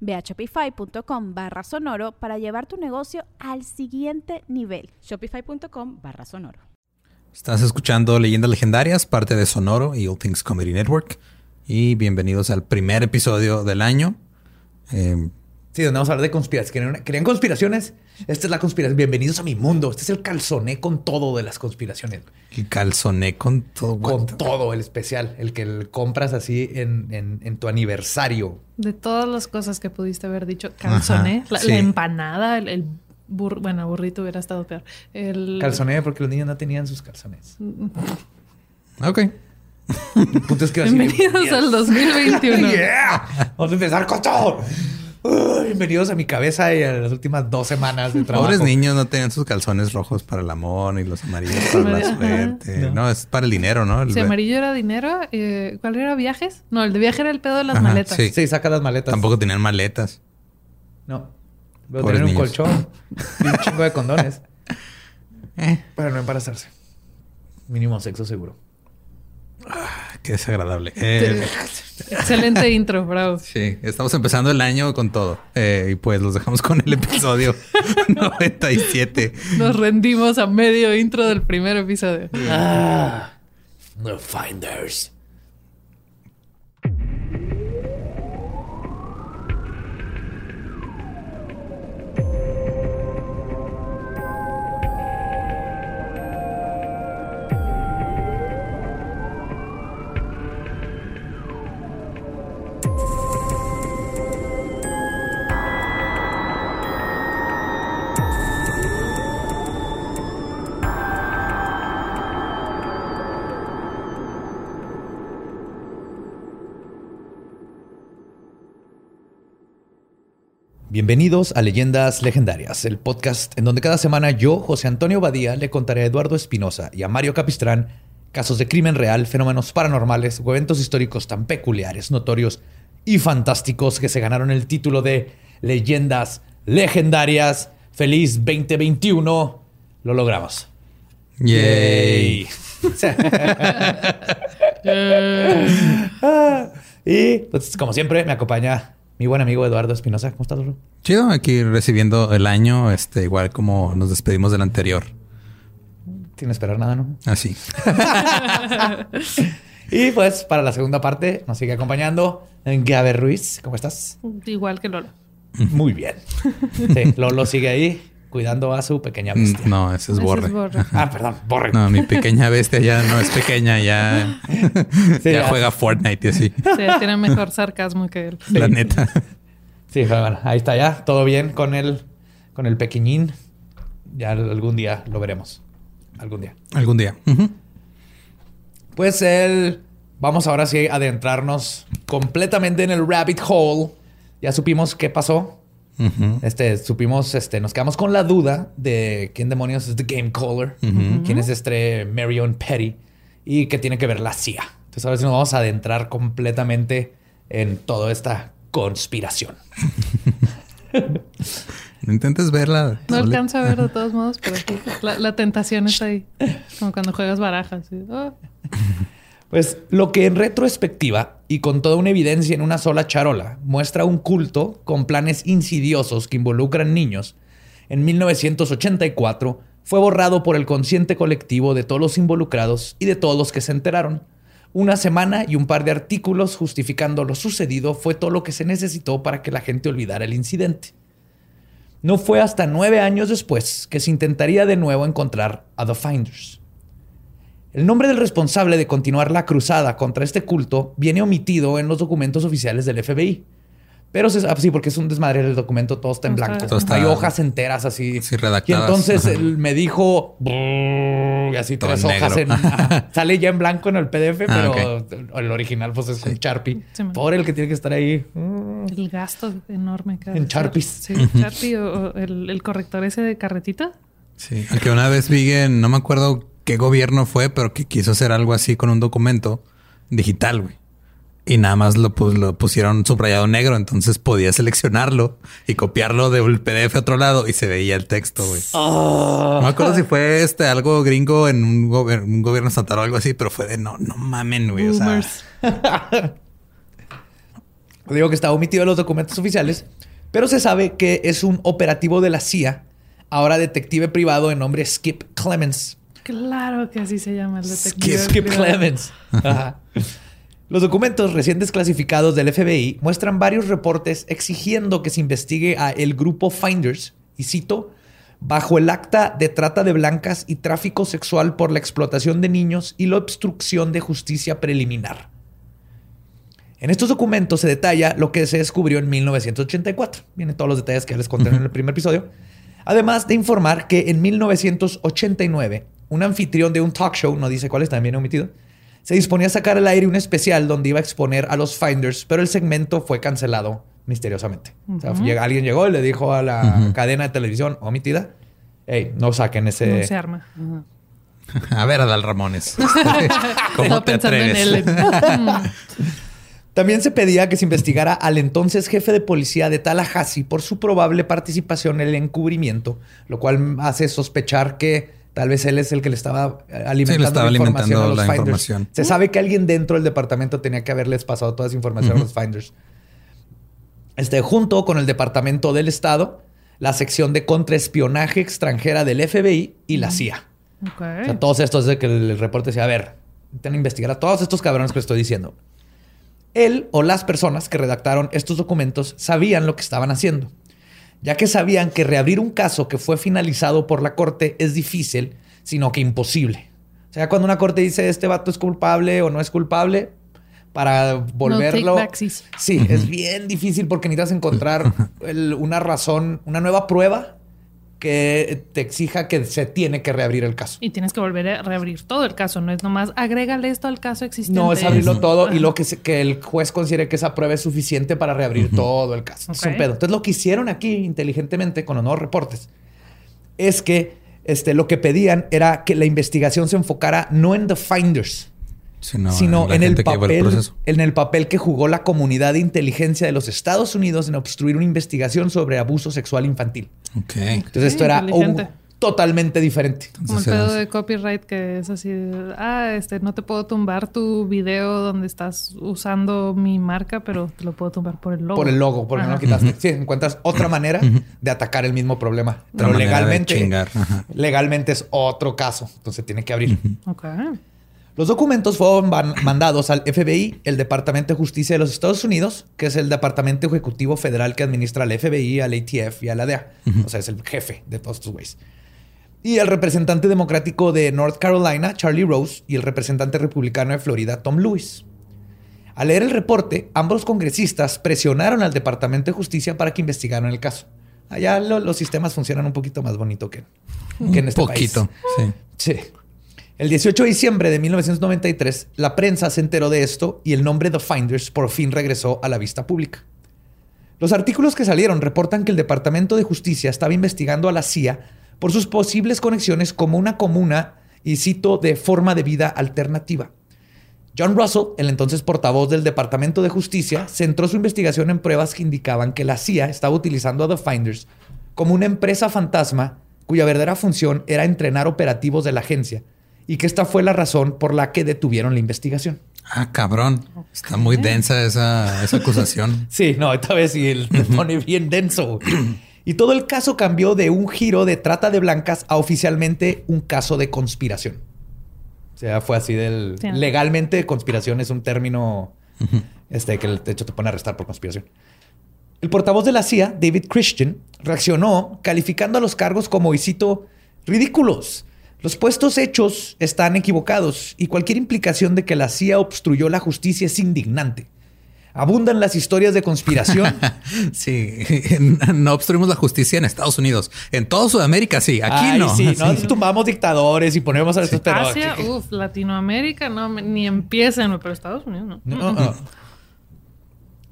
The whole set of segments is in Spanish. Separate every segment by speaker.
Speaker 1: Ve a shopify.com barra sonoro para llevar tu negocio al siguiente nivel.
Speaker 2: Shopify.com barra sonoro.
Speaker 3: Estás escuchando Leyendas Legendarias, parte de Sonoro y All Things Comedy Network. Y bienvenidos al primer episodio del año.
Speaker 4: Eh, sí, donde vamos a hablar de conspiraciones. ¿Querían conspiraciones? Esta es la conspiración. Bienvenidos a mi mundo. Este es el calzoné con todo de las conspiraciones.
Speaker 3: El calzoné con todo.
Speaker 4: Con todo, el especial. El que compras así en, tu aniversario.
Speaker 5: De todas las cosas que pudiste haber dicho. Calzoné. la, empanada, el, bueno, burrito hubiera estado peor. El...
Speaker 4: Calzoné porque los niños no tenían sus calzones.
Speaker 3: ok.
Speaker 5: Bienvenidos al 2021.
Speaker 4: Vamos a empezar con todo bienvenidos a mi cabeza y a las últimas dos semanas de trabajo.
Speaker 3: Pobres niños no tenían sus calzones rojos para el amor y los amarillos para la suerte. No. es para el dinero, ¿no? El
Speaker 5: si amarillo era dinero, eh, ¿cuál era viajes? No, el de viaje era el pedo de las maletas.
Speaker 4: Sí. saca las maletas.
Speaker 3: Tampoco tenían maletas.
Speaker 4: No. Pero tenían un colchón y un chingo de condones. Eh. Para no embarazarse. Mínimo sexo seguro.
Speaker 3: Qué desagradable. Eh,
Speaker 5: Excelente intro, bravo.
Speaker 3: Sí, estamos empezando el año con todo. Eh, y pues los dejamos con el episodio 97.
Speaker 5: Nos rendimos a medio intro del primer episodio.
Speaker 4: Ah, the Finders. Bienvenidos a Leyendas Legendarias, el podcast en donde cada semana yo, José Antonio Badía, le contaré a Eduardo Espinosa y a Mario Capistrán casos de crimen real, fenómenos paranormales o eventos históricos tan peculiares, notorios y fantásticos que se ganaron el título de Leyendas Legendarias. Feliz 2021. Lo logramos.
Speaker 3: Yay.
Speaker 4: y pues como siempre me acompaña mi buen amigo Eduardo Espinosa. ¿Cómo estás,
Speaker 3: Chido, aquí recibiendo el año, este, igual como nos despedimos del anterior.
Speaker 4: Sin esperar nada, ¿no?
Speaker 3: Así.
Speaker 4: y pues para la segunda parte nos sigue acompañando Gabe Ruiz. ¿Cómo estás?
Speaker 5: Igual que Lolo.
Speaker 4: Muy bien. Sí, Lolo sigue ahí cuidando a su pequeña mm, bestia.
Speaker 3: No, ese es borre.
Speaker 4: Ah, perdón, borre.
Speaker 3: No, mi pequeña bestia ya no es pequeña, ya, ya, juega Fortnite y así.
Speaker 5: Sí, tiene mejor sarcasmo que él.
Speaker 3: La neta.
Speaker 4: Sí, bueno, ahí está ya, todo bien con el, con el pequeñín. Ya algún día lo veremos. Algún día.
Speaker 3: Algún día.
Speaker 4: Pues el... Vamos ahora sí a adentrarnos completamente en el rabbit hole. Ya supimos qué pasó este, supimos, este, nos quedamos con la duda de quién demonios es The Game Caller, quién es este Marion Petty y qué tiene que ver la CIA. Entonces, ahora sí nos vamos a adentrar completamente en toda esta conspiración.
Speaker 3: no intentes verla.
Speaker 5: No alcanza a ver de todos modos, pero la, tentación está ahí. Como cuando juegas barajas. Oh.
Speaker 4: Pues lo que en retrospectiva y con toda una evidencia en una sola charola muestra un culto con planes insidiosos que involucran niños, en 1984 fue borrado por el consciente colectivo de todos los involucrados y de todos los que se enteraron. Una semana y un par de artículos justificando lo sucedido fue todo lo que se necesitó para que la gente olvidara el incidente. No fue hasta nueve años después que se intentaría de nuevo encontrar a The Finders. El nombre del responsable de continuar la cruzada contra este culto viene omitido en los documentos oficiales del FBI. Pero se, ah, sí, porque es un desmadre el documento, todo está en blanco. Hay hojas enteras así.
Speaker 3: Sí, redactadas.
Speaker 4: Y entonces él me dijo y así tres hojas en, sale ya en blanco en el PDF, ah, pero el original pues es un Sharpie. Por el que tiene que estar ahí.
Speaker 5: El gasto enorme.
Speaker 4: En Sharpies.
Speaker 5: Sí, Sharpie o, el, corrector ese de carretita.
Speaker 3: Sí, que una vez vi en, no me acuerdo qué gobierno fue, pero que quiso hacer algo así con un documento digital, güey y nada más lo, lo, pusieron subrayado negro, entonces podía seleccionarlo y copiarlo de un PDF a otro lado y se veía el texto, güey. Ah. No me acuerdo si fue este algo gringo en un, un gobierno estatal o algo así, pero fue de no, no mamen, güey. O sea,
Speaker 4: Digo que está omitido en los documentos oficiales, pero se sabe que es un operativo de la CIA, ahora detective privado de nombre Skip Clemens.
Speaker 5: Claro que así se llama el detective.
Speaker 4: Skip, Skip Clemens. Ajá. Los documentos recién desclasificados del FBI muestran varios reportes exigiendo que se investigue a el grupo Finders, y cito, bajo el acta de trata de blancas y tráfico sexual por la explotación de niños y la obstrucción de justicia preliminar. En estos documentos se detalla lo que se descubrió en 1984. Vienen todos los detalles que les conté en el primer episodio. Además de informar que en 1989, un anfitrión de un talk show, no dice cuál es, también omitido, se disponía a sacar al aire un especial donde iba a exponer a los Finders, pero el segmento fue cancelado misteriosamente. o sea, alguien llegó y le dijo a la cadena de televisión omitida, hey, no saquen ese...
Speaker 5: No se arma.
Speaker 3: A ver, Adal Ramones. ¿Cómo te atreves?
Speaker 4: También se pedía que se investigara al entonces jefe de policía de Tallahassee por su probable participación en el encubrimiento, lo cual hace sospechar que Tal vez él es el que le estaba alimentando, la, información a los finders. Se sabe que alguien dentro del departamento tenía que haberles pasado toda esa información a los finders. Este, junto con el departamento del Estado, la sección de contraespionaje extranjera del FBI y la CIA. O sea, todos estos de que el reporte decía, a ver, intentan investigar a todos estos cabrones que le estoy diciendo. Él o las personas que redactaron estos documentos sabían lo que estaban haciendo ya que sabían que reabrir un caso que fue finalizado por la corte es difícil, sino que imposible. O sea, cuando una corte dice este vato es culpable o no es culpable, para volverlo. sí, es bien difícil porque necesitas encontrar una razón, una nueva prueba que te exija que se tiene que reabrir el caso.
Speaker 5: Y tienes que volver a reabrir todo el caso, no es nomás agrégale esto al caso existente.
Speaker 4: No, es abrirlo todo y lo que, que el juez considere que esa prueba es suficiente para reabrir todo el caso. Es un pedo. Entonces, lo que hicieron aquí inteligentemente con los nuevos reportes es que este, lo que pedían era que la investigación se enfocara no en the finders, sino, en, el papel, en el papel que jugó la comunidad de inteligencia de los Estados Unidos en obstruir una investigación sobre abuso sexual infantil. Entonces esto era totalmente diferente.
Speaker 5: Como el pedo de copyright que es así, ah, este, no te puedo tumbar tu video donde estás usando mi marca, pero te lo puedo tumbar por el logo.
Speaker 4: Por el logo, porque no lo quitaste. Sí, encuentras otra manera de atacar el mismo problema. Pero legalmente, legalmente es otro caso. Entonces tiene que abrir.
Speaker 5: Ok.
Speaker 4: Los documentos fueron mandados al FBI, el Departamento de Justicia de los Estados Unidos, que es el Departamento Ejecutivo Federal que administra al FBI, al ATF y a la DEA. O sea, es el jefe de todos estos güeyes. Y el representante democrático de North Carolina, Charlie Rose, y el representante republicano de Florida, Tom Lewis. Al leer el reporte, ambos congresistas presionaron al Departamento de Justicia para que investigaran el caso. Allá los sistemas funcionan un poquito más bonito que, en este
Speaker 3: poquito,
Speaker 4: sí. Sí. El 18 de diciembre de 1993, la prensa se enteró de esto y el nombre The Finders por fin regresó a la vista pública. Los artículos que salieron reportan que el Departamento de Justicia estaba investigando a la CIA por sus posibles conexiones como una comuna, y cito, de forma de vida alternativa. John Russell, el entonces portavoz del Departamento de Justicia, centró su investigación en pruebas que indicaban que la CIA estaba utilizando a The Finders como una empresa fantasma cuya verdadera función era entrenar operativos de la agencia y que esta fue la razón por la que detuvieron la investigación.
Speaker 3: Ah, cabrón. Está muy densa esa, acusación.
Speaker 4: sí, no, esta vez sí te pone bien denso. y todo el caso cambió de un giro de trata de blancas a oficialmente un caso de conspiración. O sea, fue así del... Legalmente, conspiración es un término este, que de hecho te pone a arrestar por conspiración. El portavoz de la CIA, David Christian, reaccionó calificando a los cargos como, y cito, ridículos Los puestos hechos están equivocados y cualquier implicación de que la CIA obstruyó la justicia es indignante. Abundan las historias de conspiración.
Speaker 3: sí, no obstruimos la justicia en Estados Unidos. En toda Sudamérica sí, aquí
Speaker 4: Ay,
Speaker 3: no.
Speaker 4: Sí, no tumbamos dictadores y ponemos a estos pero
Speaker 5: Asia, uff, Latinoamérica, no, ni empiecen, pero Estados Unidos no.
Speaker 4: no, no.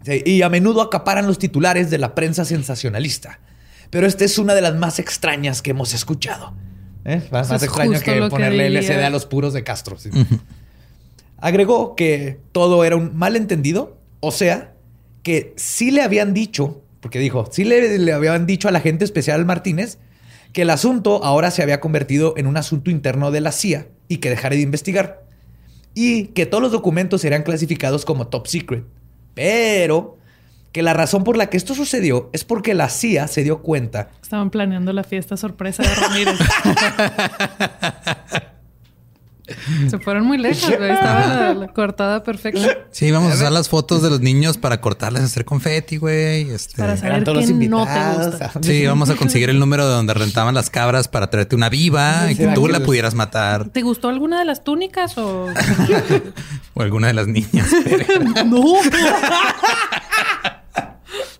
Speaker 4: Sí, y a menudo acaparan los titulares de la prensa sensacionalista. Pero esta es una de las más extrañas que hemos escuchado. ¿Eh? Más, extraño que
Speaker 5: que
Speaker 4: ponerle. LSD a los puros de Castro. sí. Agregó que todo era un malentendido, o sea, que sí le habían dicho, porque dijo, sí le, le habían dicho al agente especial Martínez que el asunto ahora se había convertido en un asunto interno de la CIA y que dejara de investigar. Y que todos los documentos serían clasificados como top secret. Pero que la razón por la que esto sucedió es porque la CIA se dio cuenta
Speaker 5: Estaban planeando la fiesta sorpresa de Ramírez. Se fueron muy lejos, güey. Estaba la, la cortada perfecta.
Speaker 3: Sí, vamos a usar las fotos de los niños para cortarles, hacer confeti, güey. Este...
Speaker 5: Para saber
Speaker 4: todos los
Speaker 5: no te gusta.
Speaker 3: Sí, vamos a conseguir el número de donde rentaban las cabras para traerte una viva y que tú la pudieras matar.
Speaker 5: ¿Te gustó alguna de las túnicas o...?
Speaker 3: O alguna de las niñas.
Speaker 5: no.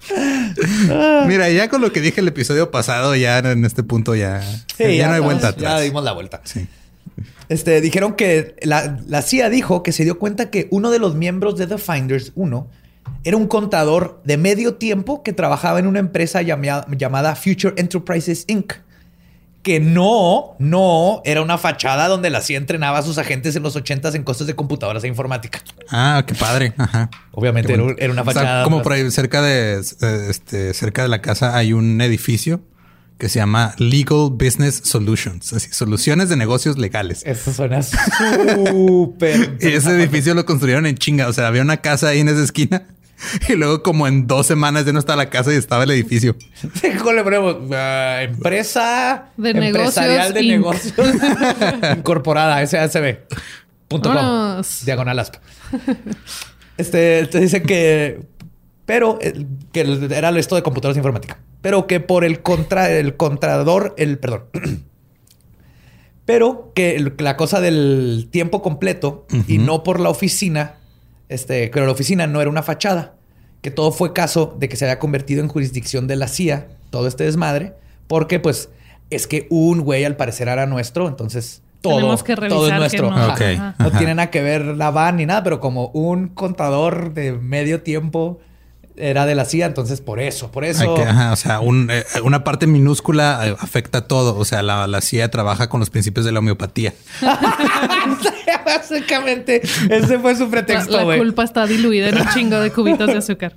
Speaker 3: Mira, ya con lo que dije el episodio pasado, ya en este punto ya,
Speaker 4: Sí,
Speaker 3: ya, no hay vuelta
Speaker 4: Ya
Speaker 3: atrás.
Speaker 4: dimos la vuelta.
Speaker 3: Sí.
Speaker 4: Este, dijeron que la, la CIA dijo que se dio cuenta que uno de los miembros de The Finders 1 era un contador de medio tiempo que trabajaba en una empresa llamada, llamada Future Enterprises Inc. Que no, no era una fachada donde la CIA entrenaba a sus agentes en los 80s en cosas de computadoras e informática.
Speaker 3: Ah, qué padre. Ajá.
Speaker 4: Obviamente era, una
Speaker 3: O sea,
Speaker 4: fachada.
Speaker 3: como por ahí cerca de eh, este cerca de la casa hay un edificio que se llama Legal Business Solutions, así soluciones de negocios legales.
Speaker 4: Eso suena súper.
Speaker 3: Y ese edificio lo construyeron en chinga. O sea, había una casa ahí en esa esquina y luego como en dos semanas ya no estaba la casa y estaba el edificio.
Speaker 4: ¿Cómo le ponemos? Ah, empresa
Speaker 5: De
Speaker 4: empresarial de
Speaker 5: negocios,
Speaker 4: negocios incorporada, SASB. Punto com.
Speaker 5: Vámonos.
Speaker 4: Diagonal asp. Este te dice que, pero eh, que era esto de computadoras informática, pero que por el contra, el contrador, el perdón, pero que la cosa del tiempo completo y no por la oficina, este, pero la oficina no era una fachada, que todo fue caso de que se había convertido en jurisdicción de la CIA, todo este desmadre, porque pues es que un güey al parecer era nuestro, entonces todo,
Speaker 5: Tenemos que
Speaker 4: todo es nuestro.
Speaker 5: que no.
Speaker 4: Ajá.
Speaker 3: Ok.
Speaker 5: Ajá.
Speaker 4: No tiene nada que ver la van ni nada, pero como un contador de medio tiempo era de la CIA, entonces por eso, por eso.
Speaker 3: que- ajá, o sea, un, eh, una parte minúscula eh, afecta a todo. O sea, la, la CIA trabaja con los principios de la homeopatía.
Speaker 4: Básicamente, ese fue su pretexto,
Speaker 5: la culpa está diluida en un chingo de cubitos de azúcar.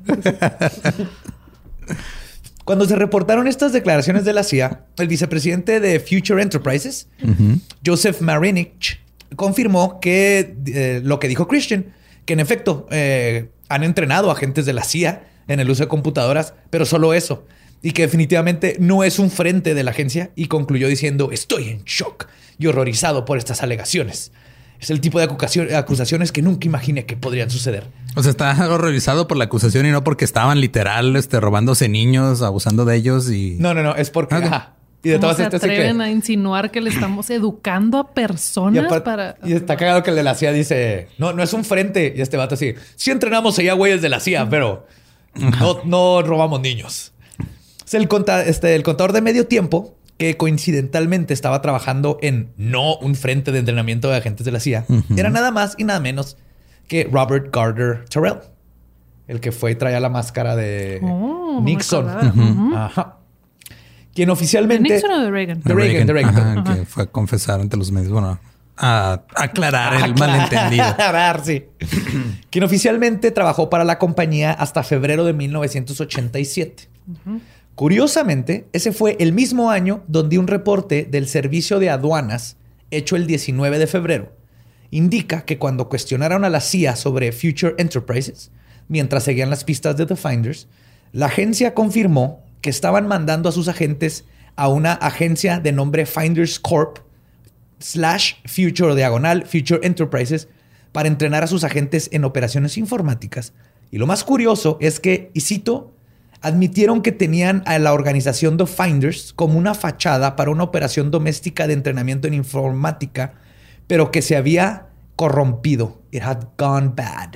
Speaker 4: Cuando se reportaron estas declaraciones de la CIA, el vicepresidente de Future Enterprises, Joseph Marinich, confirmó que eh, lo que dijo Christian, que en efecto eh, han entrenado agentes de la CIA en el uso de computadoras, pero solo eso. Y que definitivamente no es un frente de la agencia y concluyó diciendo, estoy en shock y horrorizado por estas alegaciones. Es el tipo de acusación- acusaciones que nunca imaginé que podrían suceder.
Speaker 3: O sea, está horrorizado por la acusación y no porque estaban literal este, robándose niños, abusando de ellos y...
Speaker 4: No, no, no, es porque...
Speaker 3: Ok.
Speaker 4: ajá. Y de
Speaker 5: ¿Cómo
Speaker 4: todas
Speaker 5: se
Speaker 4: estas sí que-
Speaker 5: atreven a insinuar que le estamos educando a personas
Speaker 4: Y, aparte-
Speaker 5: para...
Speaker 4: y está cagado que el de la CIA dice, no, no es un frente. Y este vato así, sí entrenamos allá güeyes de la CIA, pero no, no robamos niños. Es el, conta- este, el contador de medio tiempo que coincidentalmente estaba trabajando en no un frente de entrenamiento de agentes de la CIA. Era nada más y nada menos que Robert Gardner Terrell. El que fue y traía la máscara de
Speaker 5: Oh,
Speaker 4: Nixon. Ajá. Quien
Speaker 5: ¿De
Speaker 4: oficialmente...
Speaker 5: Nixon o de Reagan?
Speaker 4: de Reagan, de Reagan,
Speaker 3: Ajá. que fue a confesar ante los medios. Bueno, a aclarar el
Speaker 4: Aclarar,
Speaker 3: malentendido.
Speaker 4: sí. Quien oficialmente trabajó para la compañía hasta febrero de 1987. Curiosamente, ese fue el mismo año donde un reporte del Servicio de Aduanas, hecho el 19 de febrero, indica que cuando cuestionaron a la CIA sobre Future Enterprises, mientras seguían las pistas de The Finders, la agencia confirmó que estaban mandando a sus agentes a una agencia de nombre Finders Corp, slash Future Diagonal Future Enterprises para entrenar a sus agentes en operaciones informáticas. Y lo más curioso es que, y cito, admitieron que tenían a la organización The Finders como una fachada para una operación doméstica de entrenamiento en informática, pero que se había corrompido. It had gone bad.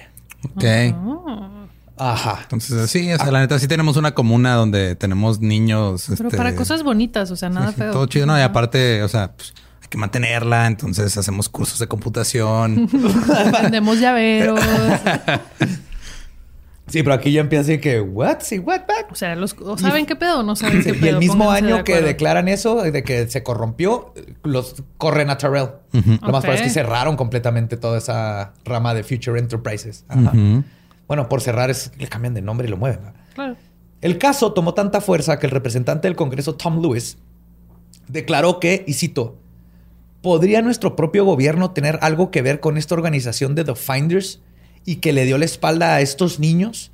Speaker 3: Ok.
Speaker 5: Oh.
Speaker 4: Ajá.
Speaker 3: Entonces, sí, o sea, la neta, sí tenemos una comuna donde tenemos niños.
Speaker 5: Pero
Speaker 3: este,
Speaker 5: para cosas bonitas, o sea, nada
Speaker 3: sí,
Speaker 5: feo.
Speaker 3: Todo chido, ¿no? Y aparte, o sea, pues, que mantenerla. Entonces, hacemos cursos de computación.
Speaker 5: Vendemos llaveros.
Speaker 4: Sí, pero aquí ya empieza así que, ¿what? Sí, what? What?
Speaker 5: O sea, los, o saben qué pedo no saben qué
Speaker 4: Y
Speaker 5: pedo.
Speaker 4: el mismo
Speaker 5: Pónganse de
Speaker 4: año que declaran eso, de que se corrompió, los corren a Terrell. Lo más probable es que cerraron completamente toda esa rama de Future Enterprises. Ajá. Bueno, por cerrar es le cambian de nombre y lo mueven.
Speaker 5: Claro.
Speaker 4: El caso tomó tanta fuerza que el representante del Congreso, Tom Lewis, declaró que, y cito, ¿podría nuestro propio gobierno tener algo que ver con esta organización de The Finders y que le dio la espalda a estos niños?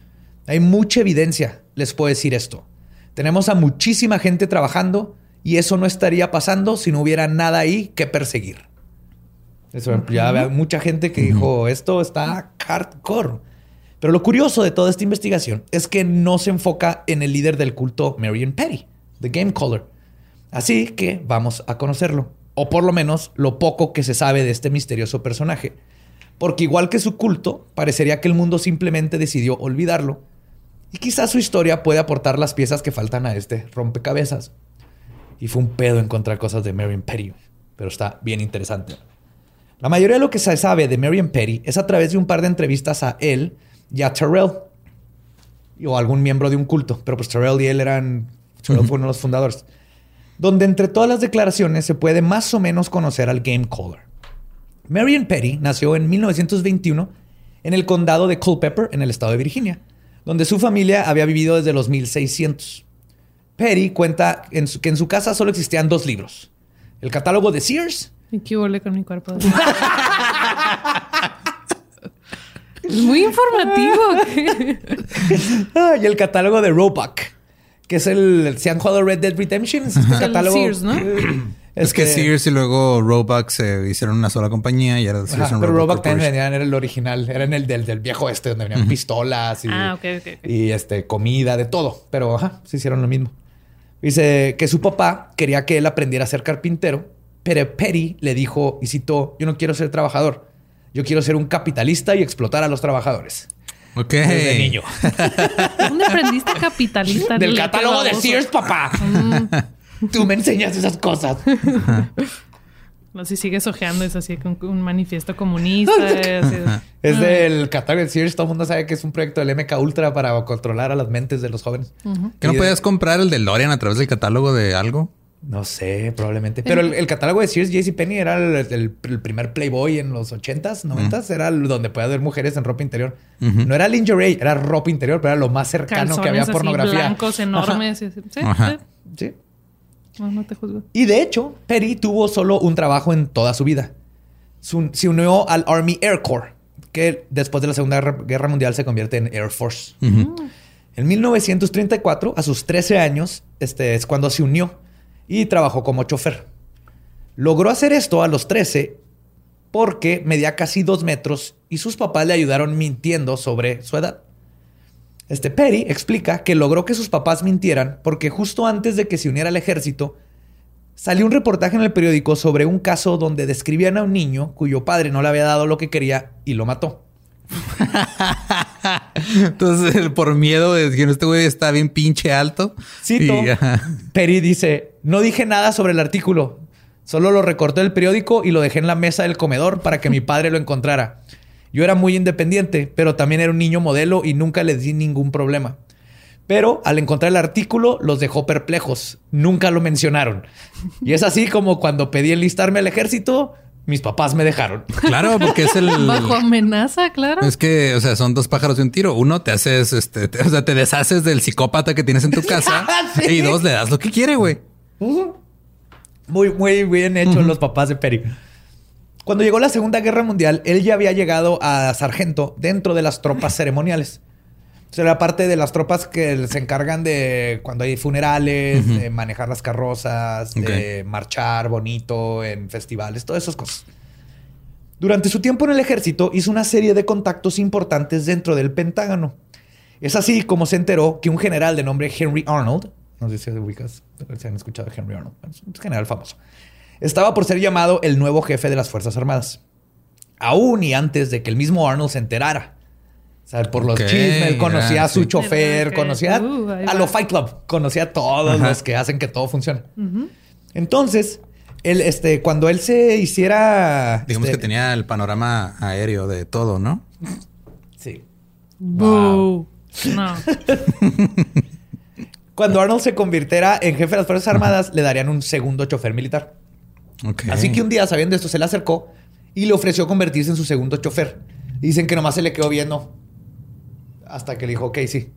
Speaker 4: Hay mucha evidencia, les puedo decir esto. Tenemos a muchísima gente trabajando y eso no estaría pasando si no hubiera nada ahí que perseguir. Eso, Ya había mucha gente que dijo, esto está hardcore. Pero lo curioso de toda esta investigación es que no se enfoca en el líder del culto, Marion Petty, The Game Caller. Así que vamos a conocerlo, o por lo menos lo poco que se sabe de este misterioso personaje. Porque igual que su culto, parecería que el mundo simplemente decidió olvidarlo. Y quizás su historia puede aportar las piezas que faltan a este rompecabezas. Y fue un pedo encontrar cosas de Marion Petty, pero está bien interesante. La mayoría de lo que se sabe de Marion Petty es a través de un par de entrevistas a él y a Terrell. O algún miembro de un culto. Pero pues Terrell y él eran... Terrell fue uno de los fundadores. Donde entre todas las declaraciones se puede más o menos conocer al Game Caller. Marion Petty nació en 1921 en el condado de Culpeper, en el estado de Virginia, donde su familia había vivido desde los 1600. Petty cuenta en su- que en su casa solo existían dos libros. El catálogo de Sears
Speaker 5: ¿Y qué huele con mi cuerpo? es muy informativo.
Speaker 4: Ah, y el catálogo de Roebuck, que es el. Si han jugado Red Dead Redemption, es este
Speaker 5: el
Speaker 4: catálogo.
Speaker 5: Sears, ¿no?
Speaker 3: Es que
Speaker 4: Este-
Speaker 3: Sears y luego Roebuck se hicieron una sola compañía y era Sears
Speaker 4: Ajá, pero
Speaker 3: Roebuck
Speaker 4: también venían, era el original, era en el del, del viejo este, donde venían pistolas y,
Speaker 5: Ah,
Speaker 4: y este, comida, de todo. Pero ajá, se hicieron lo mismo. Dice que su papá quería que él aprendiera a ser carpintero, pero Petty le dijo, y citó, yo no quiero ser trabajador, yo quiero ser un capitalista y explotar a los trabajadores.
Speaker 3: Ok.
Speaker 4: Desde niño.
Speaker 5: ¿Dónde aprendiste capitalista?
Speaker 4: Del catálogo de. Sears, papá. Tú me enseñas esas cosas.
Speaker 5: No, si sigues ojeando, es así con un manifiesto comunista. es así.
Speaker 4: Es del catálogo de Sears. Todo el mundo sabe que es un proyecto del MK Ultra para controlar a las mentes de los jóvenes.
Speaker 3: ¿Que no podías comprar el de Lorian a través del catálogo de algo?
Speaker 4: No sé, probablemente. Pero el, el catálogo de Sears JCPenney era el, el- el primer Playboy en los 80s, 90s. Era donde podía haber mujeres en ropa interior. No era lingerie, era ropa interior, pero era lo más cercano que había
Speaker 5: así
Speaker 4: pornografía.
Speaker 5: blancos enormes. Sí,
Speaker 3: Ajá.
Speaker 5: sí. No, no te juzgo.
Speaker 4: Y de hecho, Perry tuvo solo un trabajo en toda su vida. Se unió al Army Air Corps, que después de la Segunda Guerra- Guerra Mundial se convierte en Air Force. En 1934, a sus 13 años, este, es cuando se unió y trabajó como chofer. Logró hacer esto a los 13 porque medía casi dos metros y sus papás le ayudaron mintiendo sobre su edad. Este Perry explica que logró que sus papás mintieran porque justo antes de que se uniera al ejército, salió un reportaje en el periódico sobre un caso donde describían a un niño cuyo padre no le había dado lo que quería y lo mató.
Speaker 3: Entonces, por miedo de que este güey está bien pinche alto.
Speaker 4: Cito,
Speaker 3: Y.
Speaker 4: Perry dice, no dije nada sobre el artículo, solo lo recorté del periódico y lo dejé en la mesa del comedor para que mi padre lo encontrara. Yo era muy independiente, pero también era un niño modelo y nunca les di ningún problema. Pero al encontrar el artículo los dejó perplejos. Nunca lo mencionaron. Y es así como cuando pedí enlistarme al ejército, mis papás me dejaron.
Speaker 3: Claro, porque es el.
Speaker 5: Bajo amenaza, claro.
Speaker 3: Es que, o sea, son dos pájaros de un tiro. Uno, te haces, este, te- o sea, te deshaces del psicópata que tienes en tu casa.
Speaker 4: Sí.
Speaker 3: Y dos, le das lo que quiere, güey.
Speaker 4: Muy, muy bien hecho los papás de Perry. Cuando llegó la Segunda Guerra Mundial, él ya había llegado a sargento dentro de las tropas ceremoniales. O sea, era parte de las tropas que se encargan de cuando hay funerales, de manejar las carrozas, de marchar bonito en festivales, todas esas cosas. Durante su tiempo en el ejército hizo una serie de contactos importantes dentro del Pentágono. Es así como se enteró que un general de nombre Henry Arnold, no sé si ubicas, si han escuchado Henry Arnold, es un general famoso, estaba por ser llamado el nuevo jefe de las Fuerzas Armadas. Aún y antes de que el mismo Arnold se enterara. O sea, por los chismes, conocía
Speaker 3: ya,
Speaker 4: a su
Speaker 3: sí.
Speaker 4: chofer, conocía
Speaker 5: Uh,
Speaker 4: a
Speaker 5: va.
Speaker 4: lo Fight Club, conocía a todos
Speaker 3: Ajá.
Speaker 4: los que hacen que todo funcione. Entonces, él, este, cuando él se hiciera.
Speaker 3: Digamos
Speaker 4: este,
Speaker 3: que tenía el panorama aéreo de todo, ¿no?
Speaker 4: Sí.
Speaker 5: Boo. No.
Speaker 4: Cuando Arnold se convirtiera en jefe de las Fuerzas Armadas, le darían un segundo chofer militar. Así que un día, sabiendo esto, se le acercó y le ofreció convertirse en su segundo chofer. Dicen que nomás se le quedó viendo hasta que le dijo, ok, sí.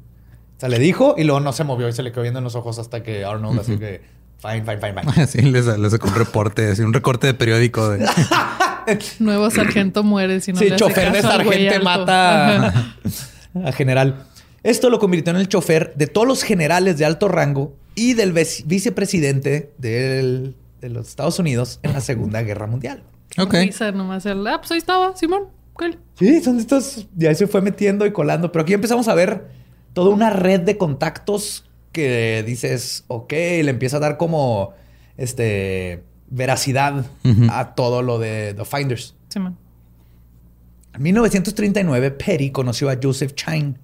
Speaker 4: O sea, le dijo y luego no se movió y se le quedó viendo en los ojos hasta que Arnold, así que, fine, fine, fine, fine.
Speaker 3: Sí, le, sa- le sacó un reporte, así, un recorte de periódico. De...
Speaker 5: Nuevo sargento muere si no
Speaker 4: sí,
Speaker 5: le hace
Speaker 4: chofer de
Speaker 5: caso
Speaker 4: sargento mata
Speaker 5: Ajá.
Speaker 4: a, a general. Esto lo convirtió en el chofer de todos los generales de alto rango y del vice- vicepresidente del- de los Estados Unidos en la Segunda Guerra Mundial.
Speaker 3: Ok.
Speaker 5: Risa nomás el, ah, pues ahí estaba, Simón.
Speaker 4: Sí, son estos. Ya se fue metiendo y colando. Pero aquí empezamos a ver toda una red de contactos que dices, ok, le empieza a dar como este veracidad a todo lo de The Finders.
Speaker 5: Simón.
Speaker 4: En 1939, Petty conoció a Joseph Chang,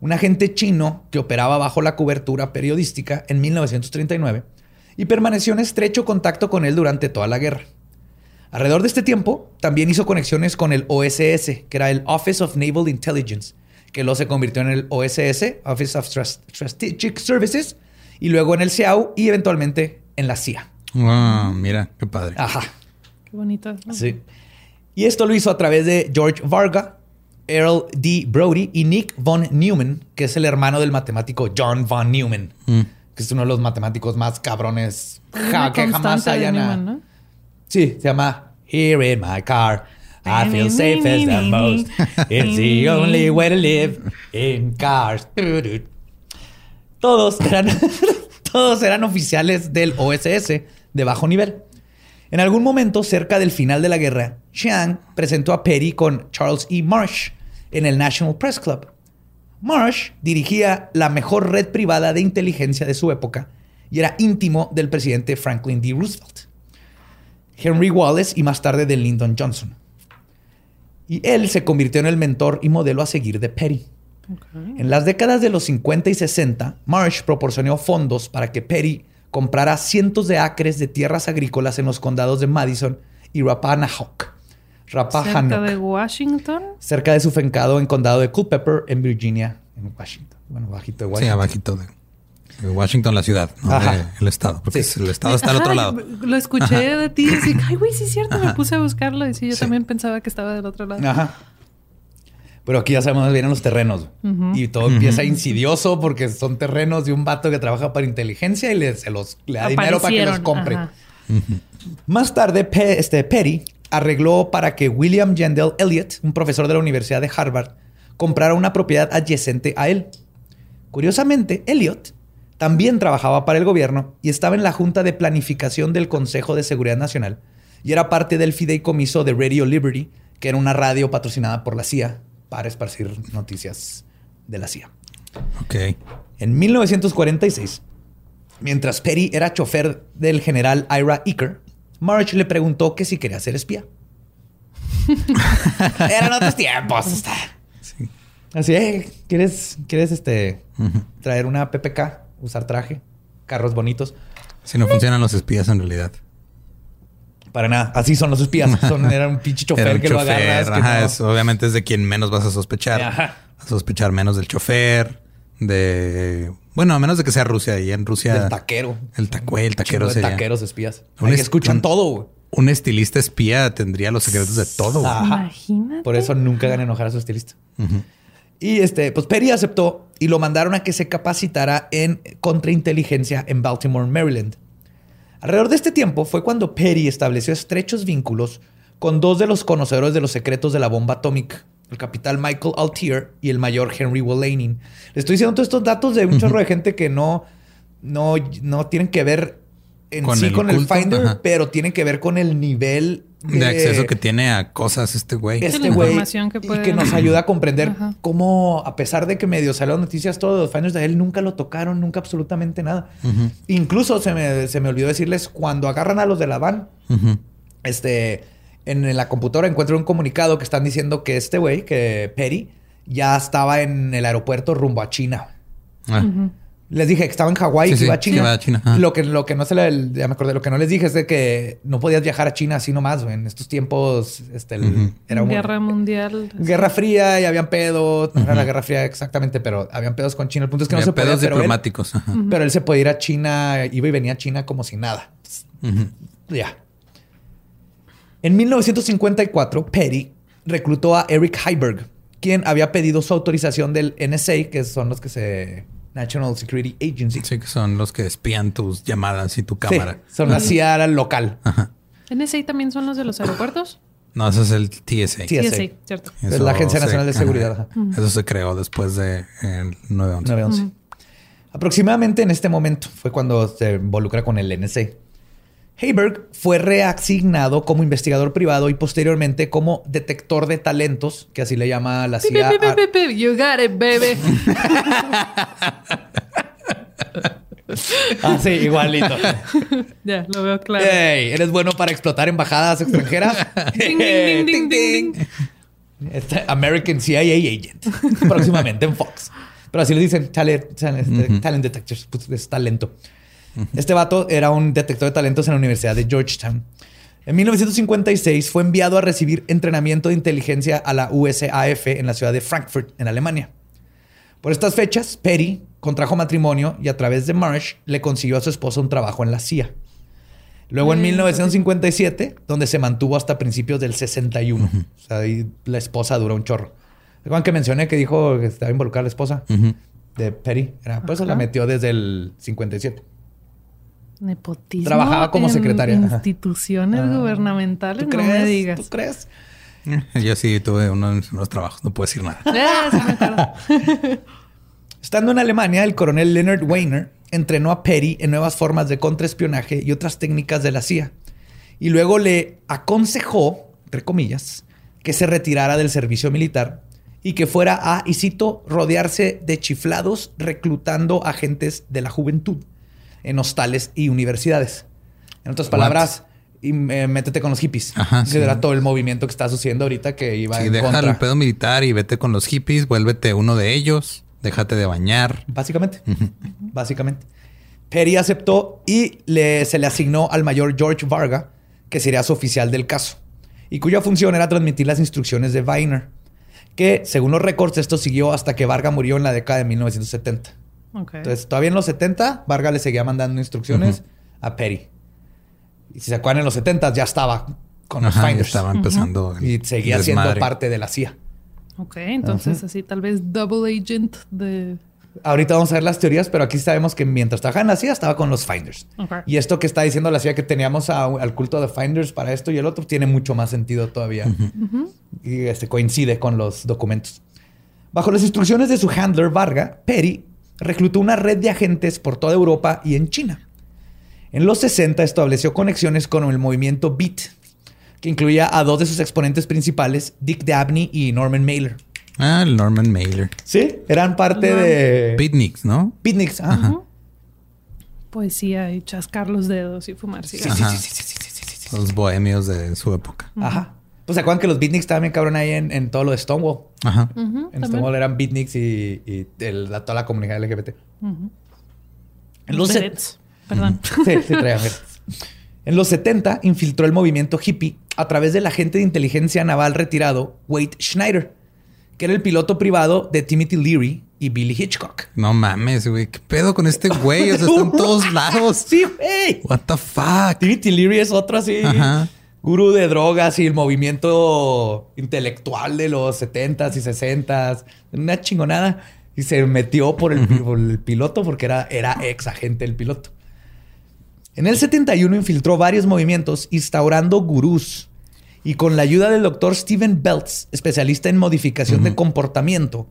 Speaker 4: un agente chino que operaba bajo la cobertura periodística en 1939 y permaneció en estrecho contacto con él durante toda la guerra. Alrededor de este tiempo, también hizo conexiones con el OSS, que era el Office of Naval Intelligence, que luego se convirtió en el OSS, Office of Strategic Services, y luego en el CIAU y eventualmente en la CIA.
Speaker 3: Ah, mira, qué padre.
Speaker 4: Ajá.
Speaker 5: Qué bonita.
Speaker 4: Sí. Y esto lo hizo a través de George Varga, Earl D. Brody y Nick von Neumann, que es el hermano del matemático John von Neumann,
Speaker 3: Mm.
Speaker 4: que es uno de los matemáticos más cabrones ja- que jamás hayan. Sí, se llama Here in my car. I feel safe as the most. It's the only way to live in cars. Todos eran, todos eran oficiales del OSS de bajo nivel. En algún momento, cerca del final de la guerra, Chiang presentó a Petty con Charles E. Marsh en el National Press Club. Marsh dirigía la mejor red privada de inteligencia de su época y era íntimo del presidente Franklin D. Roosevelt. Henry Wallace y más tarde de Lyndon Johnson. Y él se convirtió en el mentor y modelo a seguir de Petty. En las décadas de los 50 y 60, Marsh proporcionó fondos para que Petty comprara cientos de acres de tierras agrícolas en los condados de Madison y Rappahannock.
Speaker 5: Cerca
Speaker 4: Rappahannock,
Speaker 5: de Washington.
Speaker 4: cerca de su fincado en condado de Culpeper, en Virginia, en Washington. Bueno, bajito de
Speaker 3: Sí,
Speaker 4: Washington.
Speaker 3: abajito de, de Washington, la ciudad, no de- el estado, porque
Speaker 4: Sí.
Speaker 3: el estado está al otro
Speaker 5: Ajá,
Speaker 3: lado.
Speaker 5: Lo escuché de ti y decir, ay, güey, sí es cierto. Me puse a buscarlo y sí, yo
Speaker 3: Sí.
Speaker 5: también pensaba que estaba del otro lado.
Speaker 4: Ajá. Pero aquí ya sabemos dónde vienen los terrenos. Y todo empieza insidioso porque son terrenos de un vato que trabaja para inteligencia y le, se los, le da dinero para que los compre. Más tarde, Pe- este, Petty arregló para que William Yandell Elliott, un profesor de la Universidad de Harvard, comprara una propiedad adyacente a él. Curiosamente, Elliott también trabajaba para el gobierno y estaba en la Junta de Planificación del Consejo de Seguridad Nacional y era parte del fideicomiso de Radio Liberty, que era una radio patrocinada por la CIA para esparcir noticias de la CIA.
Speaker 3: Ok.
Speaker 4: En 1946, mientras Petty era chofer del general Ira Eaker, March le preguntó que si quería ser espía. Eran otros tiempos. Así, "Eh, ¿quieres, quieres este, traer una PPK, usar traje, carros bonitos?
Speaker 3: Si no funcionan los espías en realidad.
Speaker 4: Para nada. Así son los espías. Son, era un pinche chofer
Speaker 3: Era un
Speaker 4: que lo agarras. que
Speaker 3: ajá,
Speaker 4: no-
Speaker 3: es- obviamente es de quien menos vas a sospechar.
Speaker 4: Ajá.
Speaker 3: A sospechar menos del chofer, de... Bueno, a menos de que sea Rusia. Y en Rusia...
Speaker 4: Del taquero.
Speaker 3: El tacue, el taquero
Speaker 4: de
Speaker 3: sería...
Speaker 4: taqueros espías.
Speaker 3: Un es-
Speaker 4: escuchan
Speaker 3: un-
Speaker 4: todo, güey.
Speaker 3: Un estilista espía tendría los secretos de todo. güey.
Speaker 4: Ajá.
Speaker 5: Imagínate.
Speaker 4: Por eso nunca hagan enojar a su estilista.
Speaker 3: Ujú.
Speaker 4: Y este, pues Perry aceptó y lo mandaron a que se capacitara en contrainteligencia en Baltimore, Maryland. Alrededor de este tiempo fue cuando Perry estableció estrechos vínculos con dos de los conocedores de los secretos de la bomba atómica, el capitán Michael Altier y el mayor Henry Walaning. Le estoy diciendo todos estos datos de un chorro de gente que no, no, no tienen que ver en
Speaker 3: Con
Speaker 4: sí
Speaker 3: el
Speaker 4: con el Finder,
Speaker 3: ajá.
Speaker 4: pero tienen que ver con el nivel
Speaker 3: De acceso que tiene a cosas este güey.
Speaker 5: Es
Speaker 4: este
Speaker 5: la
Speaker 4: güey
Speaker 5: información que
Speaker 4: y que nos ayuda a comprender
Speaker 5: Ajá.
Speaker 4: cómo, a pesar de que medio salieron noticias todos los Finders de él, nunca lo tocaron, nunca absolutamente nada. Incluso se me, se me olvidó decirles, cuando agarran a los de la van, este, en la computadora encuentro un comunicado que están diciendo que este güey, que Perry, ya estaba en el aeropuerto rumbo a China.
Speaker 3: Ah,
Speaker 5: Ujú.
Speaker 4: Les dije que estaba en Hawái
Speaker 3: Sí,
Speaker 4: y que
Speaker 3: sí,
Speaker 4: iba a
Speaker 3: que
Speaker 4: China.
Speaker 3: iba a China.
Speaker 4: Lo que, lo que no se le, ya me acordé, lo que no les dije es de que no podías viajar a China así nomás, güey. En estos tiempos, este, el- era un-
Speaker 5: Guerra mundial.
Speaker 4: Guerra Fría y habían pedos. No era la Guerra Fría exactamente, pero habían pedos con China. El punto es que no
Speaker 3: Había
Speaker 4: se podía,
Speaker 3: pedos
Speaker 4: pero él,
Speaker 3: diplomáticos.
Speaker 4: pero él se podía ir a China, iba y venía a China como si nada. Ya. En 1954, Petty reclutó a Eric Heiberg, quien había pedido su autorización del NSA, que son los que se... National Security Agency.
Speaker 3: Sí, que son los que espían tus llamadas y tu
Speaker 4: Sí,
Speaker 3: cámara.
Speaker 4: son la CIA local.
Speaker 3: Ajá.
Speaker 5: ¿NSA también son los de los aeropuertos?
Speaker 3: No, eso es el TSA.
Speaker 4: Sí,
Speaker 5: Sí,
Speaker 4: TSA.
Speaker 5: sí, cierto.
Speaker 4: Es la Agencia
Speaker 3: se-
Speaker 4: Nacional de
Speaker 3: ajá.
Speaker 4: Seguridad, ajá.
Speaker 3: Eso se creó después de el 911.
Speaker 4: 911. Aproximadamente en este momento fue cuando se involucra con el NSA. Heiberg fue reasignado como investigador privado y posteriormente como detector de talentos, que así le llama la CIA.
Speaker 5: pi, pi,
Speaker 4: a-
Speaker 5: pi, pi. You got it, baby.
Speaker 4: Ah, sí, igualito.
Speaker 5: ya, lo veo claro.
Speaker 4: Ey, ¿Eres bueno para explotar embajadas extranjeras?
Speaker 5: Ding, ding, ding, ding, ding.
Speaker 4: Este, American CIA agent. Próximamente en Fox. Pero así le dicen talent, talent, este, talent detectors. Pues es talento. Este vato era un detector de talentos en la Universidad de Georgetown. En 1956 fue enviado a recibir entrenamiento de inteligencia a la USAF en la ciudad de Frankfurt, en Alemania. Por estas fechas, Perry contrajo matrimonio y a través de Marsh le consiguió a su esposa un trabajo en la CIA. Luego en
Speaker 5: Mm,
Speaker 4: 1957, donde se mantuvo hasta principios del 61. O sea, ahí la esposa duró un chorro. ¿Recuerdan que mencioné que dijo que estaba involucrada la esposa de Perry? Era,
Speaker 5: Ajá.
Speaker 4: la metió desde el 57.
Speaker 5: Nepotismo.
Speaker 4: Trabajaba como
Speaker 5: en
Speaker 4: secretaria.
Speaker 5: Instituciones
Speaker 4: Ah.
Speaker 5: gubernamentales,
Speaker 4: ¿Tú
Speaker 5: no
Speaker 4: crees?
Speaker 5: me digas.
Speaker 4: ¿Tú crees?
Speaker 3: Yo sí tuve uno de mis primeros trabajos, no puedo decir nada.
Speaker 5: Ah, me.
Speaker 4: Estando en Alemania, el coronel Leonard Weiner entrenó a Perry en nuevas formas de contraespionaje y otras técnicas de la CIA. Y luego le aconsejó, entre comillas, que se retirara del servicio militar y que fuera a, y cito, rodearse de chiflados reclutando agentes de la juventud en hostales y universidades. En otras palabras, y, eh, métete con los hippies.
Speaker 3: Ajá,
Speaker 4: que
Speaker 3: sí.
Speaker 4: era todo el movimiento que está sucediendo ahorita que iba
Speaker 3: Sí,
Speaker 4: en
Speaker 3: deja
Speaker 4: contra.
Speaker 3: el pedo militar y vete con los hippies, vuélvete uno de ellos, déjate de bañar.
Speaker 4: Básicamente. Básicamente. Perry aceptó y le- se le asignó al mayor George Varga, que sería su oficial del caso, y cuya función era transmitir las instrucciones de Weiner, que según los récords esto siguió hasta que Varga murió en la década de 1970.
Speaker 5: Ok.
Speaker 4: Entonces, todavía en los 70, Varga le seguía mandando instrucciones a Perry. Y si se acuerdan, en los 70 ya estaba con los
Speaker 3: Ajá, ya
Speaker 4: Finders.
Speaker 3: estaba empezando. el
Speaker 4: Y seguía siendo
Speaker 3: desmadre.
Speaker 4: parte de la CIA.
Speaker 5: Ok, entonces así tal vez double agent de...
Speaker 4: Ahorita vamos a ver las teorías, pero aquí sabemos que mientras trabajaba en la CIA estaba con los Finders.
Speaker 5: Ok.
Speaker 4: Y esto que está diciendo la CIA que teníamos a- al culto de Finders para esto y el otro tiene mucho más sentido todavía. Y este coincide con los documentos. Bajo las instrucciones de su handler Varga, Perry reclutó una red de agentes por toda Europa y en China. En los 60 estableció conexiones con el movimiento Beat, que incluía a dos de sus exponentes principales, Dick Dabney y Norman Mailer.
Speaker 3: Ah, el Norman Mailer.
Speaker 4: Sí, eran parte
Speaker 5: Norman.
Speaker 4: de
Speaker 3: Beatniks, ¿no?
Speaker 4: Beatniks. ajá.
Speaker 5: Poesía y chascar los dedos y fumar
Speaker 4: Sí,
Speaker 5: cigarros.
Speaker 4: sí, sí, sí, sí, sí, sí, sí.
Speaker 3: Los bohemios de su época.
Speaker 4: Ajá. Pues se acuerdan que los beatniks estaban bien cabrón ahí en, en todo lo de Stonewall.
Speaker 3: Ajá.
Speaker 4: En
Speaker 5: también.
Speaker 4: Stonewall eran beatniks y, y el- la- toda la comunidad LGBT. En los,
Speaker 5: berets. Perdón.
Speaker 4: Sí, sí, traían berets. En los 70 infiltró el movimiento hippie a través del agente de inteligencia naval retirado Wade Schneider, que era el piloto privado de Timothy Leary y Billy Hitchcock.
Speaker 3: No mames, güey. ¿Qué pedo con este güey? O sea, está en todos lados.
Speaker 4: Sí, güey.
Speaker 3: What the fuck?
Speaker 4: Timothy Leary es otro así.
Speaker 3: Ajá.
Speaker 4: Gurú de drogas y el movimiento intelectual de los 70s y 60s. Una chingonada. Y se metió por el, por el piloto porque era, era ex agente del piloto. En el 71 infiltró varios movimientos instaurando gurús. Y con la ayuda del doctor Steven Belts, especialista en modificación de comportamiento,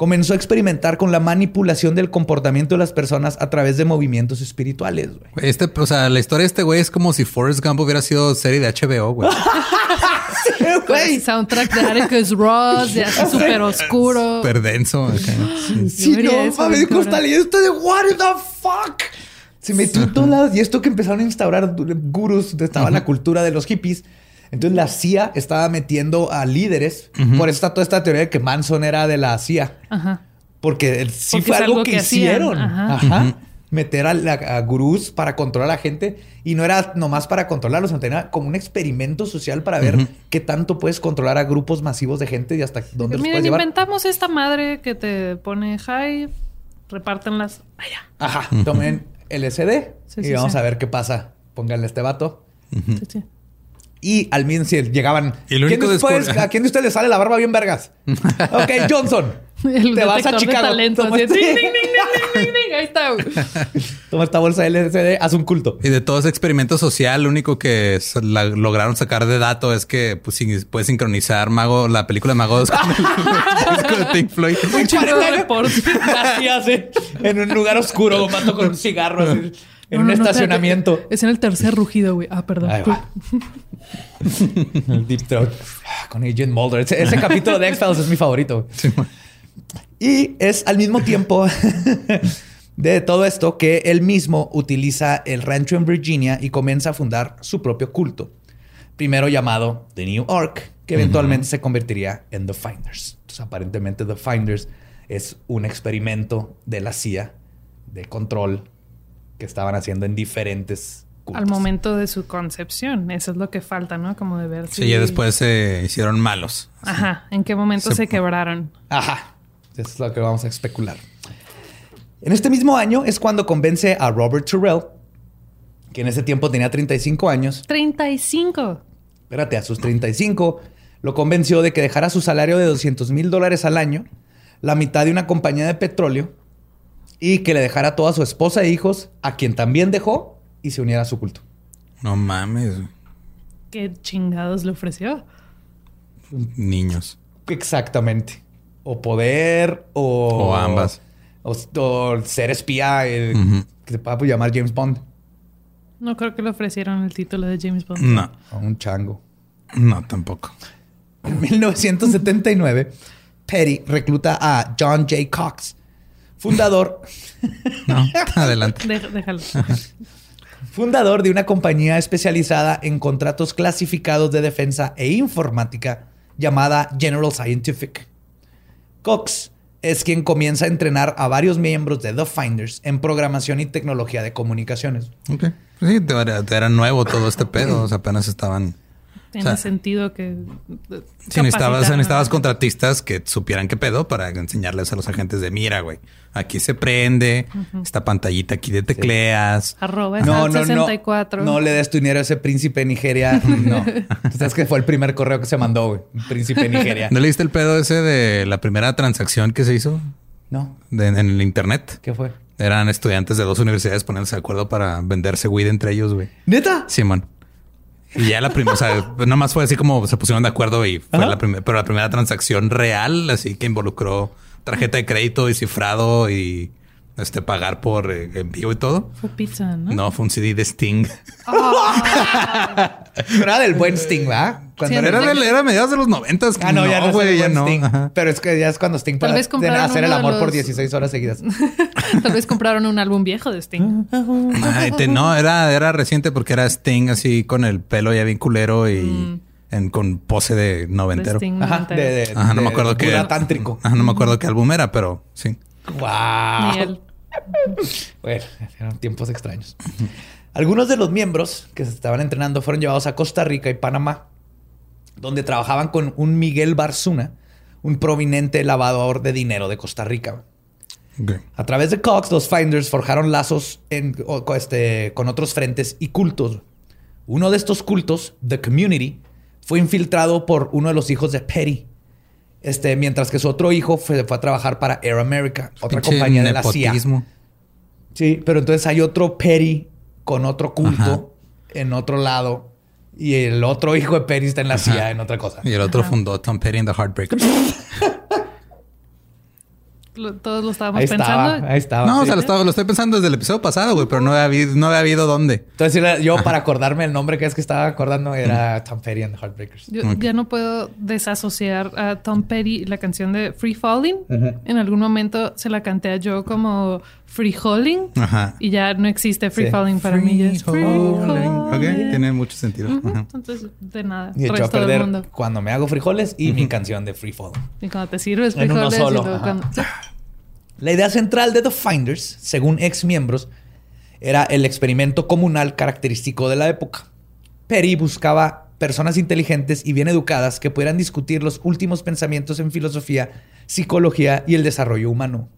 Speaker 4: comenzó a experimentar con la manipulación del comportamiento de las personas a través de movimientos espirituales. Güey.
Speaker 3: Güey, Este, o sea, la historia de este güey es como si Forrest Gump hubiera sido serie de HBO, güey.
Speaker 5: Con el soundtrack de Atticus Ross, de así súper oscuro.
Speaker 3: Súper denso. acá. Sí.
Speaker 4: No, mames,
Speaker 5: bien
Speaker 4: ¿cómo
Speaker 5: cabrón.
Speaker 4: está leyendo esto de what the fuck? Se metió en todos lados. Y esto que empezaron a instaurar gurús, donde estaba la cultura de los hippies. Entonces la CIA estaba metiendo a líderes. Por eso está toda esta teoría de que Manson era de la CIA.
Speaker 5: Ajá.
Speaker 4: Porque sí
Speaker 5: Porque
Speaker 4: fue algo,
Speaker 5: algo
Speaker 4: que,
Speaker 5: que hacían.
Speaker 4: hicieron.
Speaker 5: Ajá.
Speaker 4: Ajá. Meter a, la- a gurús para controlar a la gente. Y no era nomás para controlarlos, sino tenía como un experimento social para ver qué tanto puedes controlar a grupos masivos de gente y hasta dónde los
Speaker 5: Miren,
Speaker 4: puedes llevar.
Speaker 5: inventamos esta madre que te pone high, repártenlas allá.
Speaker 4: Ajá, tomen LSD
Speaker 5: Sí,
Speaker 4: y
Speaker 5: sí,
Speaker 4: vamos
Speaker 5: sí.
Speaker 4: a ver qué pasa. Pónganle este vato.
Speaker 5: Sí, sí.
Speaker 4: Y al mismo si llegaban. ¿quién después-
Speaker 3: descubre-
Speaker 4: ¿A quién de ustedes le sale la barba bien vergas? ok, Johnson.
Speaker 5: El
Speaker 4: te vas a
Speaker 5: de
Speaker 4: Chicago.
Speaker 5: talento,
Speaker 4: Toma,
Speaker 5: así,
Speaker 4: este-
Speaker 5: ding, ding, ding, ding, ding, ding, ding, Ahí está.
Speaker 4: toma esta bolsa de LSD, haz un culto.
Speaker 3: Y de todo ese experimento social, lo único que la- lograron sacar de dato es que pues, puedes sincronizar Mago, la película de Magos con el disco de Pink Floyd.
Speaker 5: Un chingo de reportes.
Speaker 4: Así hace. En un lugar oscuro, un vato con un cigarro así, en
Speaker 5: No,
Speaker 4: un
Speaker 5: no,
Speaker 4: estacionamiento.
Speaker 5: espérate. Es en el tercer rugido, güey. Ah, perdón.
Speaker 4: Ahí va. El Deep Throat. Ah, Con Agent Mulder. Ese, ese capítulo de X-Files es mi favorito. Y es al mismo tiempo de todo esto que él mismo utiliza el rancho en Virginia y comienza a fundar su propio culto. Primero llamado The New Ark, que eventualmente se convertiría en The Finders. Entonces, aparentemente The Finders es un experimento de la CIA de control que estaban haciendo en diferentes cultos.
Speaker 5: Al momento de su concepción. Eso es lo que falta, ¿no? Como de ver si...
Speaker 3: Sí, ya después se hicieron malos.
Speaker 5: Ajá. ¿En qué momento
Speaker 3: Se-
Speaker 5: se, quebraron?
Speaker 4: Ajá. Eso es lo que vamos a especular. En este mismo año es cuando convence a Robert Terrell, que en ese tiempo tenía 35 años.
Speaker 5: 35.
Speaker 4: Espérate, a sus 35, lo convenció de que dejara su salario de 200 mil dólares al año, la mitad de una compañía de petróleo, y que le dejara a toda su esposa e hijos, a quien también dejó, y se uniera a su culto.
Speaker 3: No mames,
Speaker 5: ¿Qué chingados le ofreció?
Speaker 3: niños.
Speaker 4: Exactamente. O poder, o...
Speaker 3: O ambas.
Speaker 4: O, o ser espía, que se pueda pues, llamar James Bond.
Speaker 5: No creo que le ofrecieron el título de James Bond.
Speaker 3: No,
Speaker 4: O un chango.
Speaker 3: no, tampoco.
Speaker 4: En 1979, Petty recluta a John J. Cox, fundador,
Speaker 3: No, adelante.
Speaker 5: Dé- déjalo.
Speaker 4: fundador de una compañía especializada en contratos clasificados de defensa e informática llamada General Scientific. Cox es quien comienza a entrenar a varios miembros de The Finders en programación y tecnología de comunicaciones.
Speaker 3: Ok. Pues sí, te era, te era nuevo todo este pedo. O sea, apenas estaban. O sea,
Speaker 5: sentido que...
Speaker 3: Si necesitabas, necesitabas contratistas que supieran qué pedo para enseñarles a los agentes de mira, güey. Aquí se prende, esta pantallita aquí de tecleas.
Speaker 5: Arroba
Speaker 4: No,
Speaker 5: no,
Speaker 4: no, no.
Speaker 5: 64.
Speaker 4: No le des tu dinero a ese príncipe de Nigeria. No. Tú sabes que fue el primer correo que se mandó, güey. Príncipe de Nigeria.
Speaker 3: ¿No leíste el pedo ese de la primera transacción que se hizo
Speaker 4: No.
Speaker 3: de- en el internet?
Speaker 4: ¿Qué fue?
Speaker 3: Eran estudiantes de dos universidades poniéndose de acuerdo para venderse weed entre ellos, güey.
Speaker 4: ¿Neta?
Speaker 3: Simón. Y ya la primera, o sea, nomás fue así como se pusieron de acuerdo y fue
Speaker 4: Ajá.
Speaker 3: la primera, pero la primera transacción real, así que involucró tarjeta de crédito y cifrado y este pagar por eh, envío y todo.
Speaker 5: Fue pizza, ¿no?
Speaker 3: No, fue un CD de Sting.
Speaker 4: Pero era del buen Sting, ¿verdad? Cuando
Speaker 5: Sí,
Speaker 4: era-
Speaker 3: era mediados de los noventas.
Speaker 4: Ah, no, ya no,
Speaker 3: güey,
Speaker 4: güey,
Speaker 3: ya
Speaker 4: ya
Speaker 3: no.
Speaker 4: Sting.
Speaker 3: Ajá.
Speaker 4: Pero es que ya es cuando Sting
Speaker 5: Tal
Speaker 4: para hacer el amor por
Speaker 5: los-
Speaker 4: 16 horas seguidas.
Speaker 5: Tal vez compraron un álbum viejo de Sting.
Speaker 3: Ay, te- no, era, era reciente porque era Sting así con el pelo ya bien culero y
Speaker 5: Mm.
Speaker 3: en, con pose de
Speaker 5: De
Speaker 3: noventero.
Speaker 5: Sting
Speaker 4: Ajá,
Speaker 5: noventero.
Speaker 4: de, de-
Speaker 3: Ajá, no me
Speaker 4: de
Speaker 3: acuerdo qué era.
Speaker 4: tántrico.
Speaker 3: Ajá, no me acuerdo qué álbum era, pero sí.
Speaker 4: Wow. Bueno, eran tiempos extraños. Algunos de los miembros que se estaban entrenando fueron llevados a Costa Rica y Panamá, donde trabajaban con un Miguel Barzuna, un prominente lavador de dinero de Costa Rica. A través de Cox, los Finders forjaron lazos en- o- este, con otros frentes y cultos. Uno de estos cultos, The Community, fue infiltrado por uno de los hijos de Petty. Este, mientras que su otro hijo fue, fue a trabajar para Air America, otra
Speaker 3: Pinche
Speaker 4: compañía de la CIA. Sí, pero entonces hay otro Petty con otro culto
Speaker 3: Ajá.
Speaker 4: en otro lado. Y el otro hijo de Petty está en la CIA
Speaker 3: Ajá.
Speaker 4: en otra cosa.
Speaker 3: Y el otro fundó Tom Petty and the Heartbreakers.
Speaker 5: lo- todos lo estábamos
Speaker 4: Ahí
Speaker 5: pensando.
Speaker 4: estaba, ahí estaba.
Speaker 3: No, o sea, lo, estaba- lo estoy pensando desde el episodio pasado, güey, pero no había habido, no había habido dónde.
Speaker 4: Entonces era- yo para acordarme el nombre que es que estaba acordando era Tom Petty and the Heartbreakers.
Speaker 5: Yo ya no puedo desasociar a Tom Petty la canción de Free Falling. En algún momento se la canté a yo como Free Falling.
Speaker 3: Ajá.
Speaker 5: Y ya no existe Free
Speaker 4: Sí.
Speaker 5: Falling para mí. Ya es Free
Speaker 3: falling. Ok,
Speaker 5: Falling.
Speaker 3: tiene mucho sentido.
Speaker 5: Entonces, de nada.
Speaker 4: Y echó a
Speaker 5: del
Speaker 4: perder
Speaker 5: mundo.
Speaker 4: cuando me hago frijoles y mi canción de Free Fall.
Speaker 5: Y cuando te sirves
Speaker 4: En uno
Speaker 5: frijoles y
Speaker 4: solo,
Speaker 5: cuando-.
Speaker 4: La idea central de The Finders, según ex miembros, era el experimento comunal característico de la época. Perry buscaba personas inteligentes y bien educadas que pudieran discutir los últimos pensamientos en filosofía, psicología y el desarrollo humano.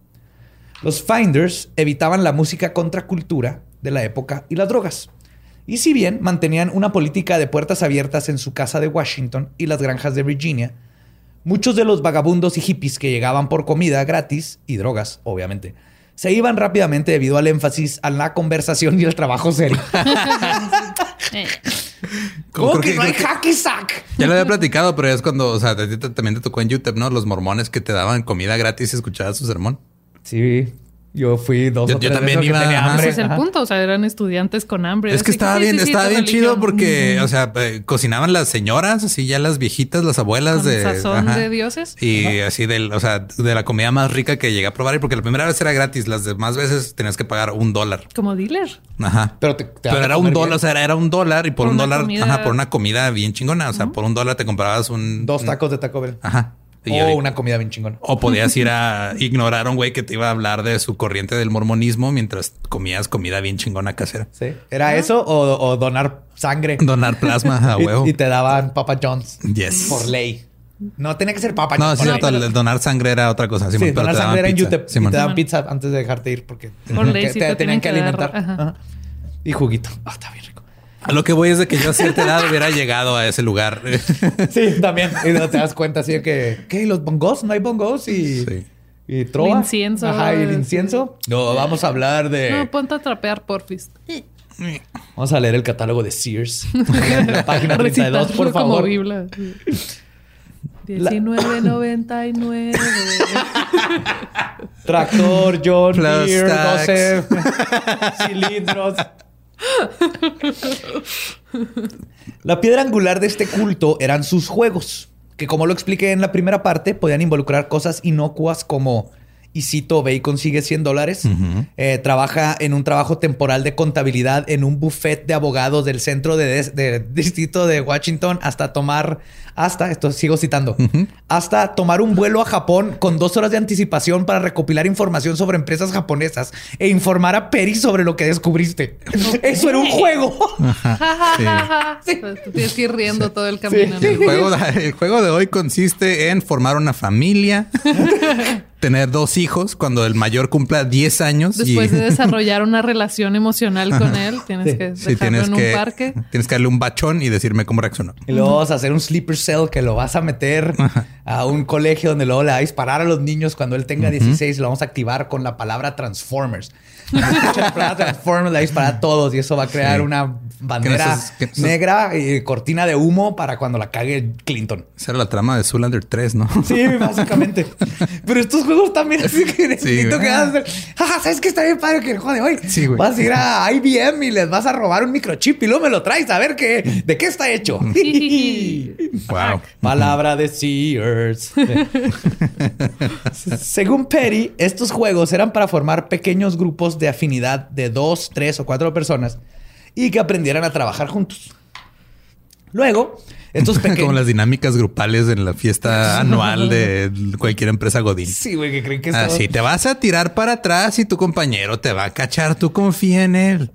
Speaker 4: Los Finders evitaban la música contracultura de la época y las drogas. Y si bien mantenían una política de puertas abiertas en su casa de Washington y las granjas de Virginia, muchos de los vagabundos y hippies que llegaban por comida gratis y drogas, obviamente, se iban rápidamente debido al énfasis a la conversación y el trabajo serio. ¿Cómo que,
Speaker 3: que-
Speaker 4: no hay
Speaker 3: que-
Speaker 4: hacky sack?
Speaker 3: Ya lo había platicado, pero es cuando, o sea, también te tocó en YouTube, ¿no? Los mormones que te daban comida gratis y escuchabas su sermón.
Speaker 4: Sí, yo fui dos
Speaker 3: Yo-
Speaker 4: o
Speaker 3: yo
Speaker 4: tres
Speaker 3: también
Speaker 4: veces que
Speaker 3: iba,
Speaker 4: tenía hambre.
Speaker 5: Ese es el
Speaker 4: Ajá.
Speaker 5: punto. O sea, eran estudiantes con hambre.
Speaker 3: Es que
Speaker 5: Así
Speaker 3: estaba bien,
Speaker 5: sí, sí,
Speaker 3: estaba
Speaker 5: tu
Speaker 3: bien chido
Speaker 5: religión.
Speaker 3: porque, o sea, eh, cocinaban las señoras, así ya las viejitas, las abuelas
Speaker 5: Con
Speaker 3: de.
Speaker 5: sazón
Speaker 3: ajá.
Speaker 5: de dioses.
Speaker 3: Y así del, o sea, de la comida más rica que llegué a probar. Y porque la primera vez era gratis, las demás veces tenías que pagar un dólar.
Speaker 5: Como dealer.
Speaker 3: Ajá.
Speaker 4: Pero, te- te
Speaker 3: Pero era un dólar,
Speaker 4: bien.
Speaker 3: o sea, era, era un dólar y por,
Speaker 5: Por
Speaker 3: un dólar,
Speaker 5: comida-
Speaker 3: ajá, por una comida bien chingona. O sea, por un dólar te comprabas un
Speaker 4: Dos tacos de Taco Bell.
Speaker 3: Ajá. Y
Speaker 4: o una comida bien chingona.
Speaker 3: o podías ir a ignorar a un güey que te iba a hablar de su corriente del mormonismo mientras comías comida bien chingona casera.
Speaker 4: Sí. ¿Era eso o, o donar sangre?
Speaker 3: Donar plasma a huevo.
Speaker 4: Y, te daban Papa John's.
Speaker 3: Yes.
Speaker 4: Por ley. No tenía que ser Papa
Speaker 3: No,
Speaker 4: John's.
Speaker 3: sí,
Speaker 4: por
Speaker 3: cierto, el donar sangre era otra cosa.
Speaker 4: Sí,
Speaker 3: pero
Speaker 4: donar
Speaker 3: te daban
Speaker 4: sangre era en
Speaker 3: pizza,
Speaker 4: YouTube. Y te daban pizza antes de dejarte ir porque
Speaker 5: Por ley
Speaker 4: que
Speaker 5: sí
Speaker 4: te,
Speaker 5: te
Speaker 4: tenían que alimentar.
Speaker 5: ajá.
Speaker 4: Ajá. Y juguito. Ah, está bien rico.
Speaker 3: A lo que voy es de que yo a cierta edad hubiera llegado a ese lugar.
Speaker 4: Sí, también. Y no te das cuenta así de que, ¿qué? ¿Los bongos? ¿No hay bongos? Y,
Speaker 3: Sí.
Speaker 4: y trova.
Speaker 5: El incienso.
Speaker 4: Ajá, y el incienso. No, vamos a hablar de...
Speaker 5: No, ponte a trapear, porfis.
Speaker 4: Vamos a leer el catálogo de Sears. la página 32, por
Speaker 5: como
Speaker 4: favor.
Speaker 5: Biblia. 1999.
Speaker 4: Tractor, John Deere. 12 cilindros. La piedra angular de este culto eran sus juegos, que como lo expliqué en la primera parte, podían involucrar cosas inocuas como, y cito, ve y consigue 100 dólares, eh, trabaja en un trabajo temporal de contabilidad en un buffet de abogados del centro de, des- de distrito de Washington hasta tomar, hasta, esto sigo citando, hasta tomar un vuelo a Japón con dos horas de anticipación para recopilar información sobre empresas japonesas e informar a Perry sobre lo que descubriste. Eso era un juego.
Speaker 5: Sí. Tienes que ir riendo todo el camino.
Speaker 3: El juego, el juego de hoy consiste en formar una familia, tener dos hijos cuando el mayor cumpla 10 años.
Speaker 5: Después
Speaker 3: y,
Speaker 5: de desarrollar una relación emocional con él, tienes que
Speaker 3: Sí,
Speaker 5: dejarlo
Speaker 3: tienes
Speaker 5: en un
Speaker 3: que,
Speaker 5: parque.
Speaker 3: tienes que darle un bachón y decirme cómo reaccionó.
Speaker 4: Y luego vas a hacer un sleeper cell que lo vas a meter a un colegio donde luego le va a disparar a los niños cuando él tenga 16 y lo vamos a activar con la palabra Transformers. La palabra Transformers le va a disparar a todos y eso va a crear
Speaker 3: Sí.
Speaker 4: una bandera
Speaker 3: Que no que
Speaker 4: negra y cortina de humo para cuando la cague Clinton.
Speaker 3: Esa era la trama de Zoolander 3, ¿no?
Speaker 4: Sí, básicamente. Pero estos juegos también así que necesito
Speaker 3: güey.
Speaker 4: que hagas. "Ah, ¿Sabes qué está bien padre que el juego de hoy?
Speaker 3: Sí, güey.
Speaker 4: Vas a ir a IBM y les vas a robar un microchip y luego me lo traes a ver qué, de qué está hecho.
Speaker 3: Wow.
Speaker 4: Palabra de Sears. Según Perry, estos juegos eran para formar pequeños grupos de afinidad de dos, tres o cuatro personas y que aprendieran a trabajar juntos. Luego, estos
Speaker 3: Como
Speaker 4: pequeños...
Speaker 3: las dinámicas grupales en la fiesta anual de cualquier empresa Godín.
Speaker 4: Sí, güey, que creen que está...
Speaker 3: Así te vas a tirar para atrás y tu compañero te va a cachar. Tú confía en él.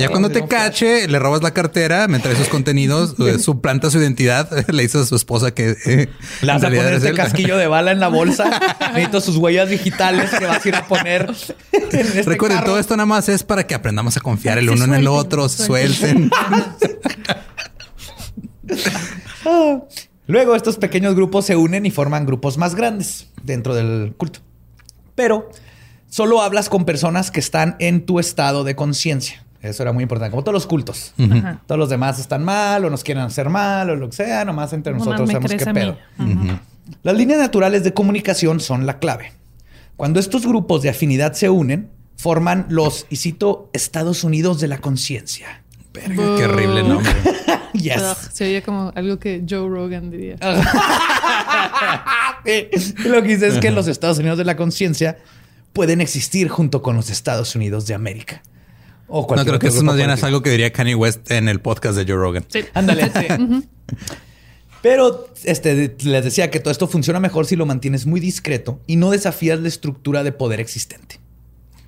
Speaker 3: ya cuando te cache, le robas la cartera, me trae sus contenidos, eh, suplanta su identidad, le dices a su esposa que eh,
Speaker 4: Le vas a poner este
Speaker 3: él.
Speaker 4: casquillo de bala en la bolsa. Necesito sus huellas digitales que vas a ir a poner en este
Speaker 3: Recuerden,
Speaker 4: carro.
Speaker 3: todo esto nada más es para que aprendamos a confiar el uno en el otro,
Speaker 5: suelten.
Speaker 3: suelten.
Speaker 4: Luego estos pequeños grupos se unen y forman grupos más grandes dentro del culto. Pero solo hablas con personas que están en tu estado de conciencia. Eso era muy importante, como todos los cultos. Todos los demás están mal o nos quieren hacer mal o lo que sea, nomás entre nosotros sabemos qué pedo. Las líneas naturales de comunicación son la clave. Cuando estos grupos de afinidad se unen, forman los, y cito, Estados Unidos de la conciencia.
Speaker 3: Verga, qué horrible nombre.
Speaker 4: Yes.
Speaker 5: Ugh, se oye como algo que Joe Rogan diría.
Speaker 4: Sí. Lo que dice es que los Estados Unidos de la conciencia pueden existir junto con los Estados Unidos de América. O
Speaker 3: No, creo que eso más bien es algo que diría Kanye West en el podcast de Joe Rogan.
Speaker 5: Sí.
Speaker 4: Ándale. sí. Pero este, les decía que todo esto funciona mejor si lo mantienes muy discreto y no desafías la estructura de poder existente.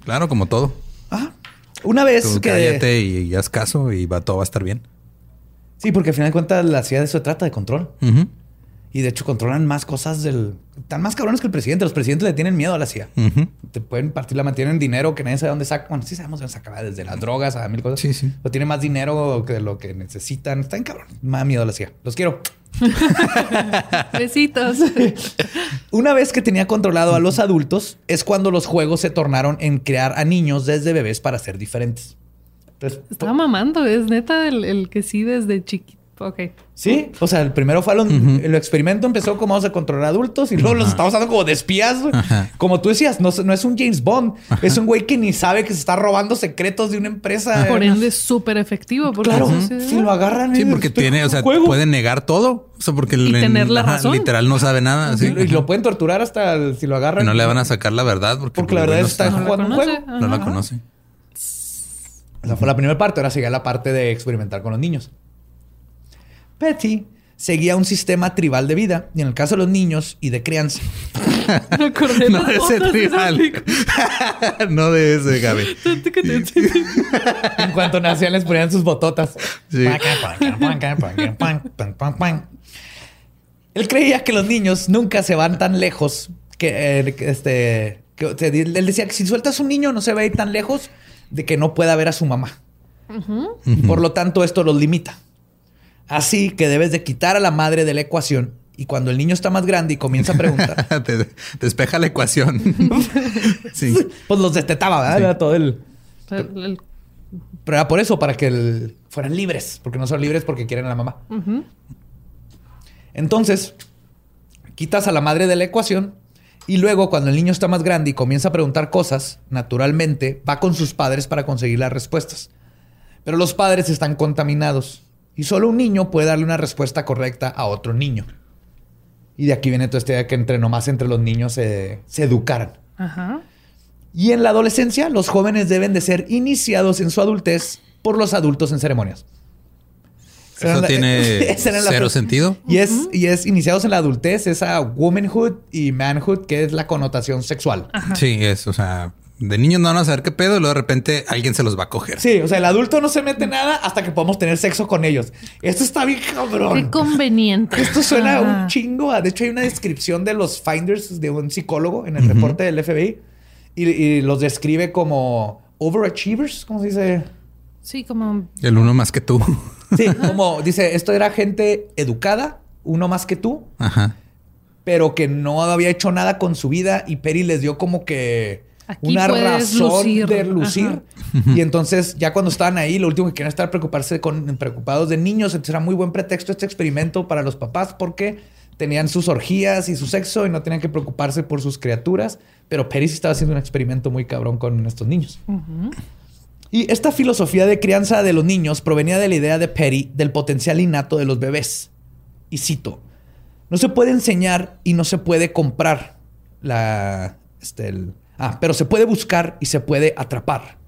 Speaker 3: Claro, como todo.
Speaker 4: Ajá. Una vez
Speaker 3: Tú
Speaker 4: que...
Speaker 3: cállate y, y haz caso y va, todo va a estar bien.
Speaker 4: Sí, porque al final de cuentas la ciudad de eso trata de control. Y de hecho controlan más cosas del... Están más cabrones que el presidente. Los presidentes le tienen miedo a la CIA.
Speaker 3: ujú.
Speaker 4: Te pueden partir la mantienen dinero que nadie sabe dónde saca. Bueno, sí sabemos dónde saca, desde las drogas a mil cosas.
Speaker 3: Sí, sí.
Speaker 4: Pero tiene más dinero que lo que necesitan. Están cabrón. Más miedo a la CIA. Los quiero.
Speaker 5: Besitos.
Speaker 4: Una vez que tenía controlado a los adultos, es cuando los juegos se tornaron en crear a niños desde bebés para ser diferentes. Entonces,
Speaker 5: Estaba mamando, es neta el, el que sí desde chiquito. Ok.
Speaker 4: sí, o sea, el primero fue lo- el experimento empezó como vamos a controlar adultos y luego los estamos usando como de espías.
Speaker 3: Ajá.
Speaker 4: Como tú decías, no, no es un James Bond, es un güey que ni sabe que se está robando secretos de una empresa.
Speaker 5: Por ende, es súper efectivo. Porque
Speaker 4: Claro, si lo agarran.
Speaker 3: Sí, porque tiene, o sea,
Speaker 4: juego.
Speaker 3: puede negar todo. O sea, porque
Speaker 5: Y
Speaker 3: le-
Speaker 5: tener la razón.
Speaker 3: literal no sabe nada. sí.
Speaker 4: Y lo- y lo pueden torturar hasta el- si lo
Speaker 3: Y
Speaker 4: agarran.
Speaker 3: no le van a sacar la verdad porque,
Speaker 4: Porque la
Speaker 3: el
Speaker 4: verdad
Speaker 3: no
Speaker 4: está
Speaker 3: está-
Speaker 5: No la
Speaker 4: jugando un juego.
Speaker 3: no la conoce.
Speaker 4: Esa fue la primera parte. Ahora sigue la parte de experimentar con los niños. Petty seguía un sistema tribal de vida y en el caso de los niños y de crianza.
Speaker 5: Me acordé
Speaker 3: No de ese tribal. no de ese, Gaby.
Speaker 4: En cuanto nacían les ponían sus bototas.
Speaker 3: Sí.
Speaker 4: Él creía que los niños nunca se van tan lejos que, eh, este que, él decía que si sueltas un niño no se va a ir tan lejos de que no pueda ver a su mamá. Por lo tanto, esto los limita. Así que debes de quitar a la madre de la ecuación y cuando el niño está más grande y comienza a preguntar,
Speaker 3: Te despeja la ecuación. sí.
Speaker 4: pues los destetaba, ¿verdad?
Speaker 3: Sí.
Speaker 4: Era todo el...
Speaker 5: El- el-
Speaker 4: Pero era por eso, para que el- fueran libres, porque no son libres porque quieren a la mamá. Entonces, quitas a la madre de la ecuación y luego cuando el niño está más grande y comienza a preguntar cosas, naturalmente va con sus padres para conseguir las respuestas. Pero los padres están contaminados y solo un niño puede darle una respuesta correcta a otro niño. Y de aquí viene toda esta idea que entre nomás entre los niños se, se educaran.
Speaker 5: Ajá.
Speaker 4: Y en la adolescencia, los jóvenes deben de ser iniciados en su adultez por los adultos en ceremonias.
Speaker 3: Eso
Speaker 4: la-
Speaker 3: tiene cero sentido.
Speaker 4: Y es, y es iniciados en la adultez, esa womanhood y manhood, que es la connotación sexual.
Speaker 3: Sí, es, o sea, de niños no van a saber qué pedo y luego de repente alguien se los va a coger.
Speaker 4: Sí, o sea, el adulto no se mete nada hasta que podamos tener sexo con ellos. Esto está bien
Speaker 5: Qué
Speaker 4: cabrón.
Speaker 5: conveniente.
Speaker 4: Esto suena
Speaker 5: Ajá.
Speaker 4: un chingo. a- De hecho, hay una descripción de los finders de un psicólogo en el reporte del FBI y, y los describe como overachievers, ¿cómo se dice?
Speaker 5: Sí, como
Speaker 3: El uno más que tú.
Speaker 4: Sí, como dice, esto era gente educada, uno más que tú,
Speaker 3: Ajá.
Speaker 4: pero que no había hecho nada con su vida y Perry les dio como que
Speaker 5: Aquí
Speaker 4: una razón
Speaker 5: lucir.
Speaker 4: de lucir. Y entonces ya cuando estaban ahí, lo último que querían estar preocuparse con preocupados de niños, entonces era muy buen pretexto este experimento para los papás porque tenían sus orgías y su sexo y no tenían que preocuparse por sus criaturas, pero Perry sí estaba haciendo un experimento muy cabrón con estos niños. Y esta filosofía de crianza de los niños provenía de la idea de Perry del potencial innato de los bebés. Y cito, no se puede enseñar y no se puede comprar la... Este, ah, pero se puede buscar y se puede atrapar.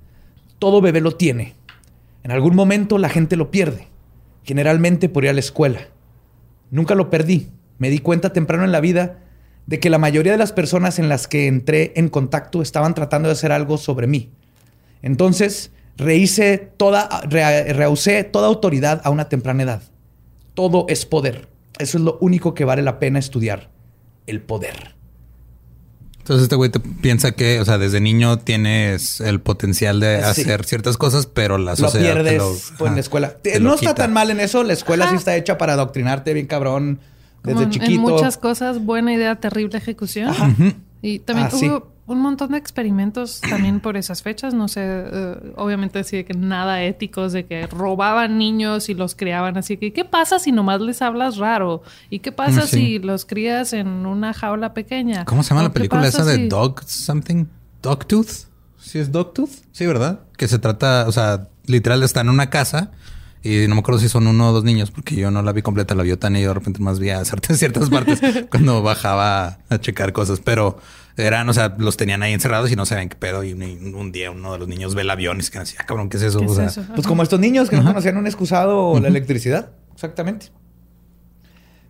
Speaker 4: Todo bebé lo tiene. En algún momento la gente lo pierde. Generalmente por ir a la escuela. Nunca lo perdí. Me di cuenta temprano en la vida de que la mayoría de las personas en las que entré en contacto estaban tratando de hacer algo sobre mí. Entonces, rehice toda, re- rehusé toda autoridad a una temprana edad. Todo es poder. Eso es lo único que vale la pena estudiar. El poder.
Speaker 3: Entonces este güey te piensa que, o sea, desde niño tienes el potencial de
Speaker 4: Sí.
Speaker 3: hacer ciertas cosas, pero la
Speaker 4: Lo
Speaker 3: sociedad te
Speaker 4: pierdes
Speaker 3: lo-
Speaker 4: pues, en
Speaker 3: ajá,
Speaker 4: la escuela.
Speaker 3: te
Speaker 4: Te-
Speaker 3: lo
Speaker 4: no está tan mal en eso. La escuela sí está hecha para adoctrinarte bien cabrón desde chiquito.
Speaker 5: en muchas cosas, buena idea, terrible ejecución.
Speaker 4: Ajá.
Speaker 5: Y también
Speaker 4: Ah, sí.
Speaker 5: Un montón de experimentos también por esas fechas. No sé, eh, obviamente decía que nada éticos, de que robaban niños y los criaban así. que ¿Qué pasa si nomás les hablas raro? ¿Y qué pasa
Speaker 3: Sí.
Speaker 5: si los crías en una jaula pequeña?
Speaker 3: ¿Cómo se llama
Speaker 5: ¿O
Speaker 3: la película esa de
Speaker 5: si-
Speaker 3: Dog something? Dogtooth. ¿Sí es Dogtooth? Sí, ¿verdad? Que se trata, o sea, literal está en una casa y no me acuerdo si son uno o dos niños porque yo no la vi completa, la vio Tania y yo de repente más vi a ciertas partes cuando bajaba a checar cosas, pero eran, o sea, los tenían ahí encerrados y no saben qué pedo y un, un día uno de los niños ve el avión y se quedan así, ah, cabrón, ¿qué es eso?
Speaker 5: ¿Qué
Speaker 3: O
Speaker 5: es
Speaker 3: sea,
Speaker 5: eso?
Speaker 4: Pues como estos niños que no conocían un excusado o la electricidad. Exactamente.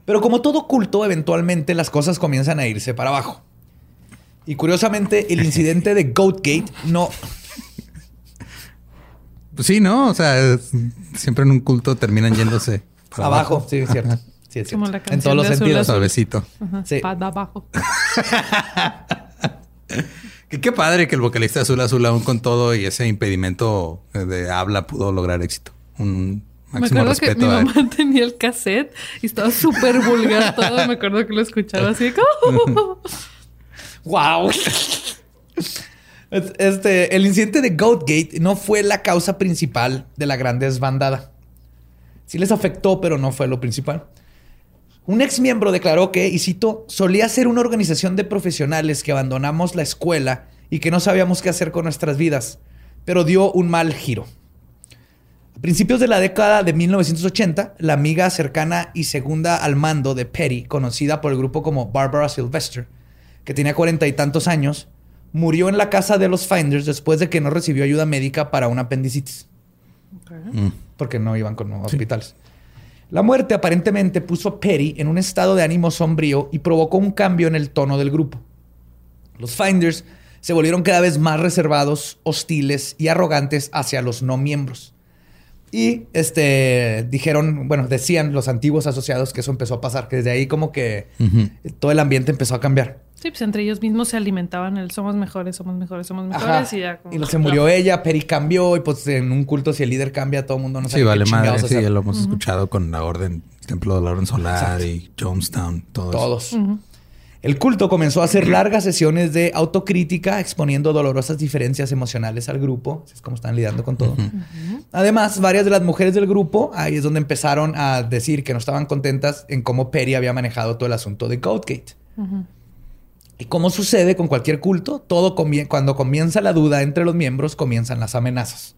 Speaker 4: Pero como todo culto, eventualmente las cosas comienzan a irse para abajo. Y curiosamente, el incidente de Goatgate no.
Speaker 3: Pues sí, ¿no? O sea, es- siempre en un culto terminan yéndose para
Speaker 4: abajo. Sí, es cierto. Sí, es
Speaker 5: Como la
Speaker 4: En
Speaker 5: canción
Speaker 4: todos los
Speaker 5: de
Speaker 4: sentidos.
Speaker 5: Azul.
Speaker 3: Suavecito.
Speaker 5: Ajá,
Speaker 4: Sí.
Speaker 5: Para abajo.
Speaker 3: Qué padre que el vocalista Azul Azul aún con todo y ese impedimento de habla pudo lograr éxito. Un
Speaker 5: Me
Speaker 3: máximo
Speaker 5: acuerdo que mi mamá tenía el cassette y estaba súper vulgar todo. Me acuerdo que lo escuchaba así como...
Speaker 4: ¡Wow! Este, el incidente de Goatgate no fue la causa principal de la gran desbandada. Sí les afectó, pero no fue lo principal. Un ex miembro declaró que, y cito, solía ser una organización de profesionales que abandonamos la escuela y que no sabíamos qué hacer con nuestras vidas, pero dio un mal giro. A principios de la década de 1980, la amiga cercana y segunda al mando de Petty, conocida por el grupo como Barbara Sylvester, que tenía cuarenta y tantos años, murió en la casa de los Finders después de que no recibió ayuda médica para una apendicitis,
Speaker 3: Mm.
Speaker 4: porque no iban con hospitales. La muerte aparentemente puso a Petty en un estado de ánimo sombrío y provocó un cambio en el tono del grupo. Los Finders se volvieron cada vez más reservados, hostiles y arrogantes hacia los no miembros. Y este dijeron, bueno, decían los antiguos asociados que eso empezó a pasar, que desde ahí como que todo el ambiente empezó a cambiar.
Speaker 5: Sí, pues entre ellos mismos se alimentaban el somos mejores, somos mejores, somos
Speaker 4: Ajá.
Speaker 5: mejores y ya como...
Speaker 4: Y se murió ella, Peri cambió y pues en un culto si el líder cambia todo el mundo no sabe
Speaker 3: Sí,
Speaker 4: qué
Speaker 3: vale
Speaker 4: chingados
Speaker 3: madre. Sí, ya lo hemos escuchado con la orden, templo de la orden solar y Jonestown, todo eso.
Speaker 4: Todos. El culto comenzó a hacer largas sesiones de autocrítica exponiendo dolorosas diferencias emocionales al grupo. Así es como están lidiando con todo. Además, varias de las mujeres del grupo, ahí es donde empezaron a decir que no estaban contentas en cómo Perry había manejado todo el asunto de Goatgate. Y como sucede con cualquier culto, todo comie- cuando comienza la duda entre los miembros, comienzan las amenazas.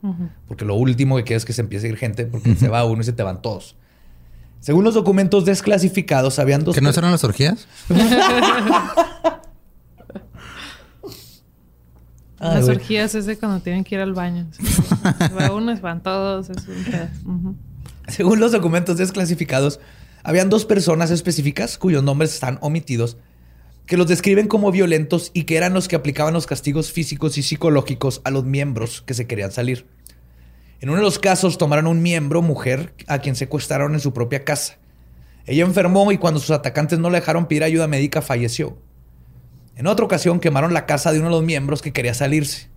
Speaker 4: Porque lo último que quieres es que se empiece a ir gente, porque se va uno y se te van todos. Según los documentos desclasificados, habían dos...
Speaker 3: ¿Que no eran las orgías?
Speaker 4: Ay,
Speaker 5: Las
Speaker 4: güey.
Speaker 5: orgías es de cuando tienen que ir al baño. Sí. Va uno, van todos. Es un.
Speaker 4: Según los documentos desclasificados, habían dos personas específicas cuyos nombres están omitidos que los describen como violentos y que eran los que aplicaban los castigos físicos y psicológicos a los miembros que se querían salir. En uno de los casos tomaron a un miembro, mujer, a quien secuestraron en su propia casa. Ella enfermó y cuando sus atacantes no le dejaron pedir ayuda médica falleció. En otra ocasión quemaron la casa de uno de los miembros que quería salirse.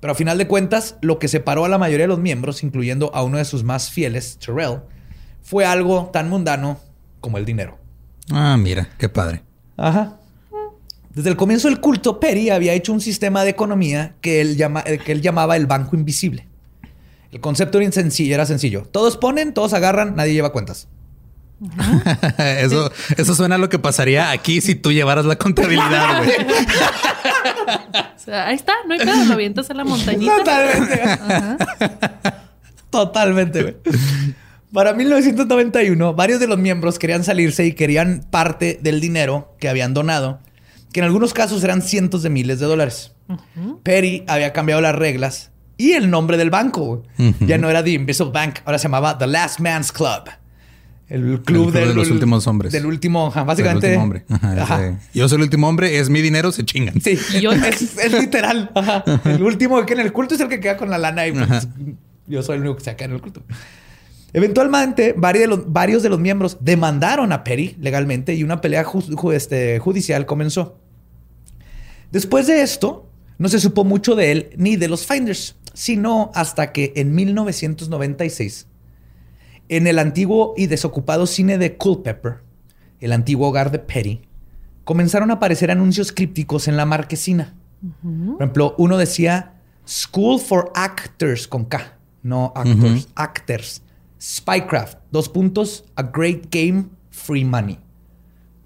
Speaker 4: Pero a final de cuentas, lo que separó a la mayoría de los miembros, incluyendo a uno de sus más fieles, Terrell, fue algo tan mundano como el dinero.
Speaker 3: Ah, mira, qué padre.
Speaker 4: Ajá. Desde el comienzo del culto, Perry había hecho un sistema de economía que él, llama- eh, que él llamaba el banco invisible. El concepto era sencillo, era sencillo. Todos ponen, todos agarran, nadie lleva cuentas.
Speaker 3: eso, eso suena a lo que pasaría aquí si tú llevaras la contabilidad, güey.
Speaker 5: O sea, ahí está, no hay pedo, lo avientas a la montañita.
Speaker 4: Totalmente. Totalmente, güey. Para 1991, varios de los miembros querían salirse y querían parte del dinero que habían donado, que en algunos casos eran cientos de miles de dólares. Perry había cambiado las reglas y el nombre del banco. Ya no era The Invisible Bank, ahora se llamaba The Last Man's Club. El club,
Speaker 3: club
Speaker 4: del-
Speaker 3: de los últimos hombres.
Speaker 4: Del último, ajá, básicamente.
Speaker 3: último hombre. Ajá,
Speaker 4: Ajá.
Speaker 3: ese- Yo soy el último hombre, es mi dinero, se chingan.
Speaker 4: Sí,
Speaker 5: Yo-
Speaker 4: es, es literal. Ajá. El último que en el culto es el que queda con la lana y pues, yo soy el único que se queda en el culto. Eventualmente, varios de, los, varios de los miembros demandaron a Perry legalmente y una pelea ju- ju- este, judicial comenzó. Después de esto, no se supo mucho de él ni de los Finders, sino hasta que en 1996, en el antiguo y desocupado cine de Culpeper, el antiguo hogar de Perry, comenzaron a aparecer anuncios crípticos en la marquesina. Por ejemplo, uno decía School for Actors con K, no actors, actors. Spycraft, dos puntos, a great game, free money.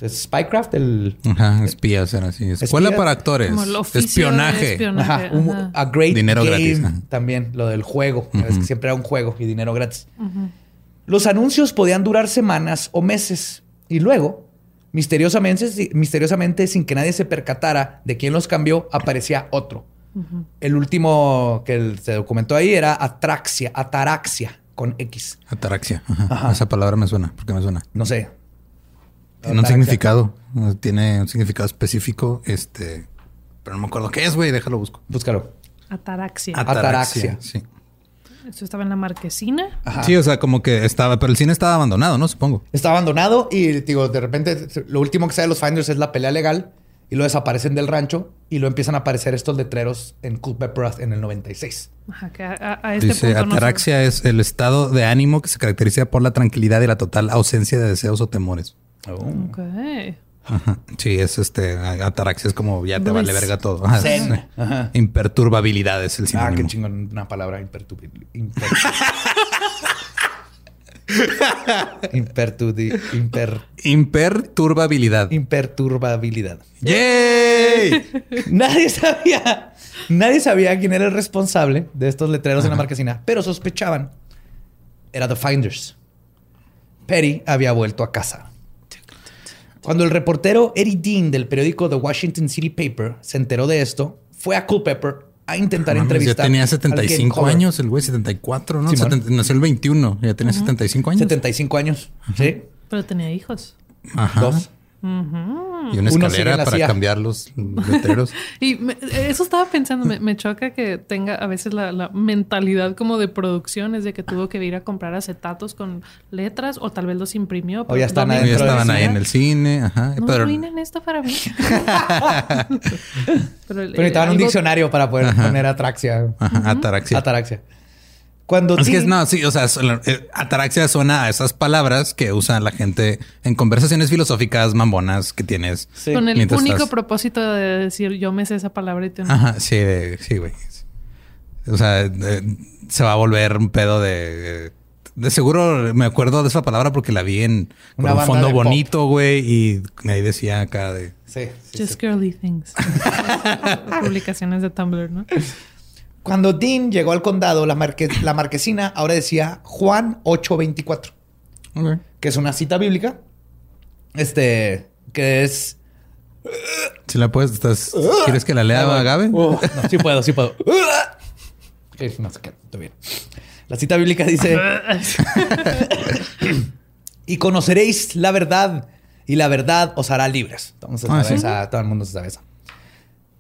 Speaker 4: Entonces, Spycraft, el
Speaker 3: Ajá, espías eran así. Escuela
Speaker 4: Espías.
Speaker 3: para actores.
Speaker 5: Como el oficio de
Speaker 3: Espionaje.
Speaker 5: espionaje.
Speaker 4: Ajá, un-
Speaker 5: Ajá.
Speaker 4: a great
Speaker 3: Dinero
Speaker 4: game
Speaker 3: gratis, ajá.
Speaker 4: también, lo del juego. Es que siempre era un juego y dinero gratis. Los anuncios podían durar semanas o meses y luego, misteriosamente, misteriosamente, sin que nadie se percatara de quién los cambió, aparecía otro. El último que se documentó ahí era atraxia, ataraxia con X.
Speaker 3: Ataraxia. Ajá. Esa palabra me suena. ¿Por qué me suena?
Speaker 4: No sé.
Speaker 3: Tiene un
Speaker 4: Ataraxia.
Speaker 3: significado. Tiene un significado específico. Este. Pero no me acuerdo qué es, güey. Déjalo busco.
Speaker 4: Búscalo.
Speaker 5: Ataraxia.
Speaker 4: Ataraxia.
Speaker 3: Sí.
Speaker 5: Esto estaba en la marquesina.
Speaker 4: Ajá.
Speaker 3: Sí, o sea, como que estaba, pero el cine estaba abandonado, ¿no? Supongo.
Speaker 4: Está abandonado y digo, de repente lo último que sale de los Finders es la pelea legal y lo desaparecen del rancho y lo empiezan a aparecer estos letreros en Culpeper en el 96.
Speaker 5: Ajá, que a, a- este
Speaker 3: Dice,
Speaker 5: punto no se-
Speaker 3: ataraxia es el estado de ánimo que se caracteriza por la tranquilidad y la total ausencia de deseos o temores.
Speaker 5: Ok.
Speaker 3: Ajá. Sí, es este, ataraxia es como ya te vale
Speaker 5: Bliss.
Speaker 3: verga todo.
Speaker 4: Zen. Ajá.
Speaker 3: Imperturbabilidad es el
Speaker 4: Ah,
Speaker 3: sinónimo.
Speaker 4: qué chingón, una palabra imperturbable. Imper... Impertudi- imper-
Speaker 3: Imperturbabilidad.
Speaker 4: imperturbabilidad.
Speaker 3: ¡Yay!
Speaker 4: Nadie sabía, nadie sabía quién era el responsable de estos letreros en la marquesina, pero sospechaban. Era The Finders. Perry había vuelto a casa. Cuando el reportero Eddie Dean del periódico The Washington City Paper se enteró de esto, fue a Culpeper a intentar
Speaker 3: Mames,
Speaker 4: entrevistar.
Speaker 3: Ya tenía
Speaker 4: al
Speaker 3: 75
Speaker 4: Game Caller.
Speaker 3: años el güey, 74, ¿no?
Speaker 4: Simón.
Speaker 3: 70 nació el 21, ya tenía 75 años.
Speaker 4: 75 años. Sí.
Speaker 5: Pero tenía hijos.
Speaker 3: Ajá.
Speaker 4: Dos.
Speaker 3: Y una escalera para
Speaker 4: CIA.
Speaker 3: cambiar los letreros.
Speaker 5: Y me- eso estaba pensando, me, me choca que tenga a veces la, la mentalidad como de producción, es de que tuvo que ir a comprar acetatos con letras o tal vez los imprimió.
Speaker 4: O ya están
Speaker 5: ¿dónde-
Speaker 3: ya
Speaker 4: adentro del
Speaker 3: estaban ahí en el cine, ajá.
Speaker 5: No
Speaker 3: pero
Speaker 5: arruinen esto para mí. Pero,
Speaker 4: necesitaban un
Speaker 5: algo-
Speaker 4: diccionario para poder poner atraxia.
Speaker 3: ajá, ataraxia.
Speaker 4: Ataraxia. Cuando
Speaker 3: Es que
Speaker 4: Dean-
Speaker 3: no, sí, o sea, eh, ataraxia suena a esas palabras que usa la gente en conversaciones filosóficas mambonas que tienes.
Speaker 4: Sí.
Speaker 5: Con el único
Speaker 3: estás-
Speaker 5: propósito de decir yo me sé esa palabra y no.
Speaker 3: Ajá, sí, sí, güey. O sea, eh, se va a volver un pedo de. De seguro me acuerdo de esa palabra porque la vi en con un fondo bonito, güey, y ahí decía acá de.
Speaker 4: Sí, sí,
Speaker 5: Just
Speaker 4: sí.
Speaker 5: girly things. Publicaciones de Tumblr, ¿no?
Speaker 4: Cuando Dean llegó al condado, la, marque- la marquesina ahora decía Juan 8:24,
Speaker 3: Ok.
Speaker 4: que es una cita bíblica. Este, que es.
Speaker 3: Si la puedes, estás, ¿quieres que la lea
Speaker 4: Ah,
Speaker 3: Gabe?
Speaker 4: Uh, no, sí puedo, sí puedo. Ok, no sé qué, está bien. La cita bíblica dice: Y conoceréis la verdad, y la verdad os hará libres. Entonces,
Speaker 3: Ah, ¿sí?
Speaker 4: todo el mundo se sabe esa.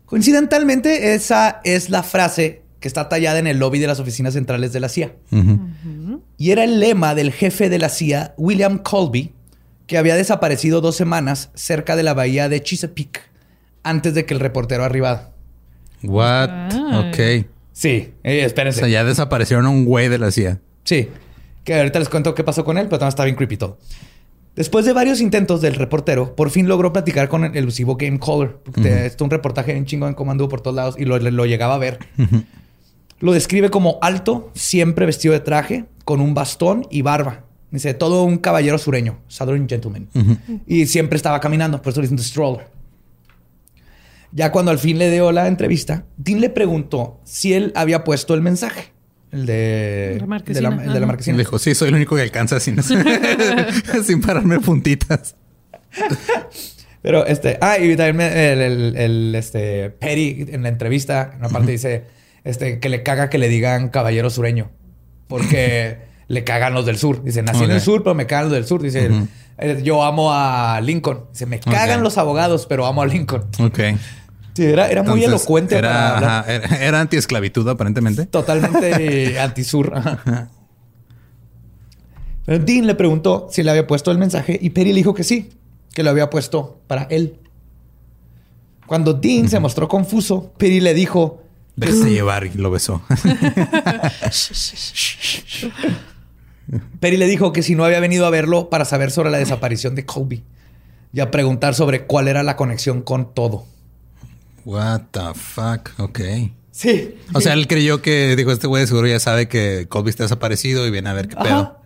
Speaker 4: Coincidentalmente, esa es la frase que está tallada en el lobby de las oficinas centrales de la CIA. Y era el lema del jefe de la CIA, William Colby, que había desaparecido dos semanas cerca de la bahía de Chesapeake antes de que el reportero arribara.
Speaker 3: What?
Speaker 5: Ay.
Speaker 3: Ok.
Speaker 4: Sí, eh,
Speaker 3: O
Speaker 4: espérense.
Speaker 3: sea, ya desaparecieron a un güey de la CIA.
Speaker 4: Sí, que ahorita les cuento qué pasó con él, pero también está bien creepy todo. Después de varios intentos del reportero, por fin logró platicar con el elusivo Game Caller. Porque te- esto un reportaje en chingo en comando por todos lados y lo, lo llegaba a ver. Lo describe como alto, siempre vestido de traje, con un bastón y barba. Dice, todo un caballero sureño, Southern Gentleman. Y siempre estaba caminando, por eso le dicen The Stroller. Ya cuando al fin le dio la entrevista, Dean le preguntó si él había puesto el mensaje. El de,
Speaker 5: La marquesina,
Speaker 4: de la, el de la
Speaker 5: ajá.
Speaker 3: Y
Speaker 4: marquesina.
Speaker 3: le dijo, sí, soy el único que alcanza sin, sin pararme puntitas.
Speaker 4: Pero este, ah, y también el, el- el, este, Perry en la entrevista, en una parte dice este, que le caga que le digan caballero sureño. Porque le cagan los del sur. Dice, nací en el sur, pero me cagan los del sur. Dice, eh, yo amo a Lincoln. Dice, me cagan los abogados, pero amo a Lincoln.
Speaker 3: Ok.
Speaker 4: Sí, era, era muy elocuente
Speaker 3: Era,
Speaker 4: hablar.
Speaker 3: ajá, era, era antiesclavitud, aparentemente.
Speaker 4: Totalmente antisur. Pero Dean le preguntó si le había puesto el mensaje y Perry le dijo que sí, que lo había puesto para él. Cuando Dean se mostró confuso, Perry le dijo,
Speaker 3: Déjese llevar y lo besó.
Speaker 4: Perry le dijo que si no había venido a verlo para saber sobre la desaparición de Colby y a preguntar sobre cuál era la conexión con todo.
Speaker 3: What the fuck? Ok.
Speaker 4: Sí.
Speaker 3: O sea, él creyó que, dijo, este güey seguro ya sabe que Colby está desaparecido y viene a ver qué pedo.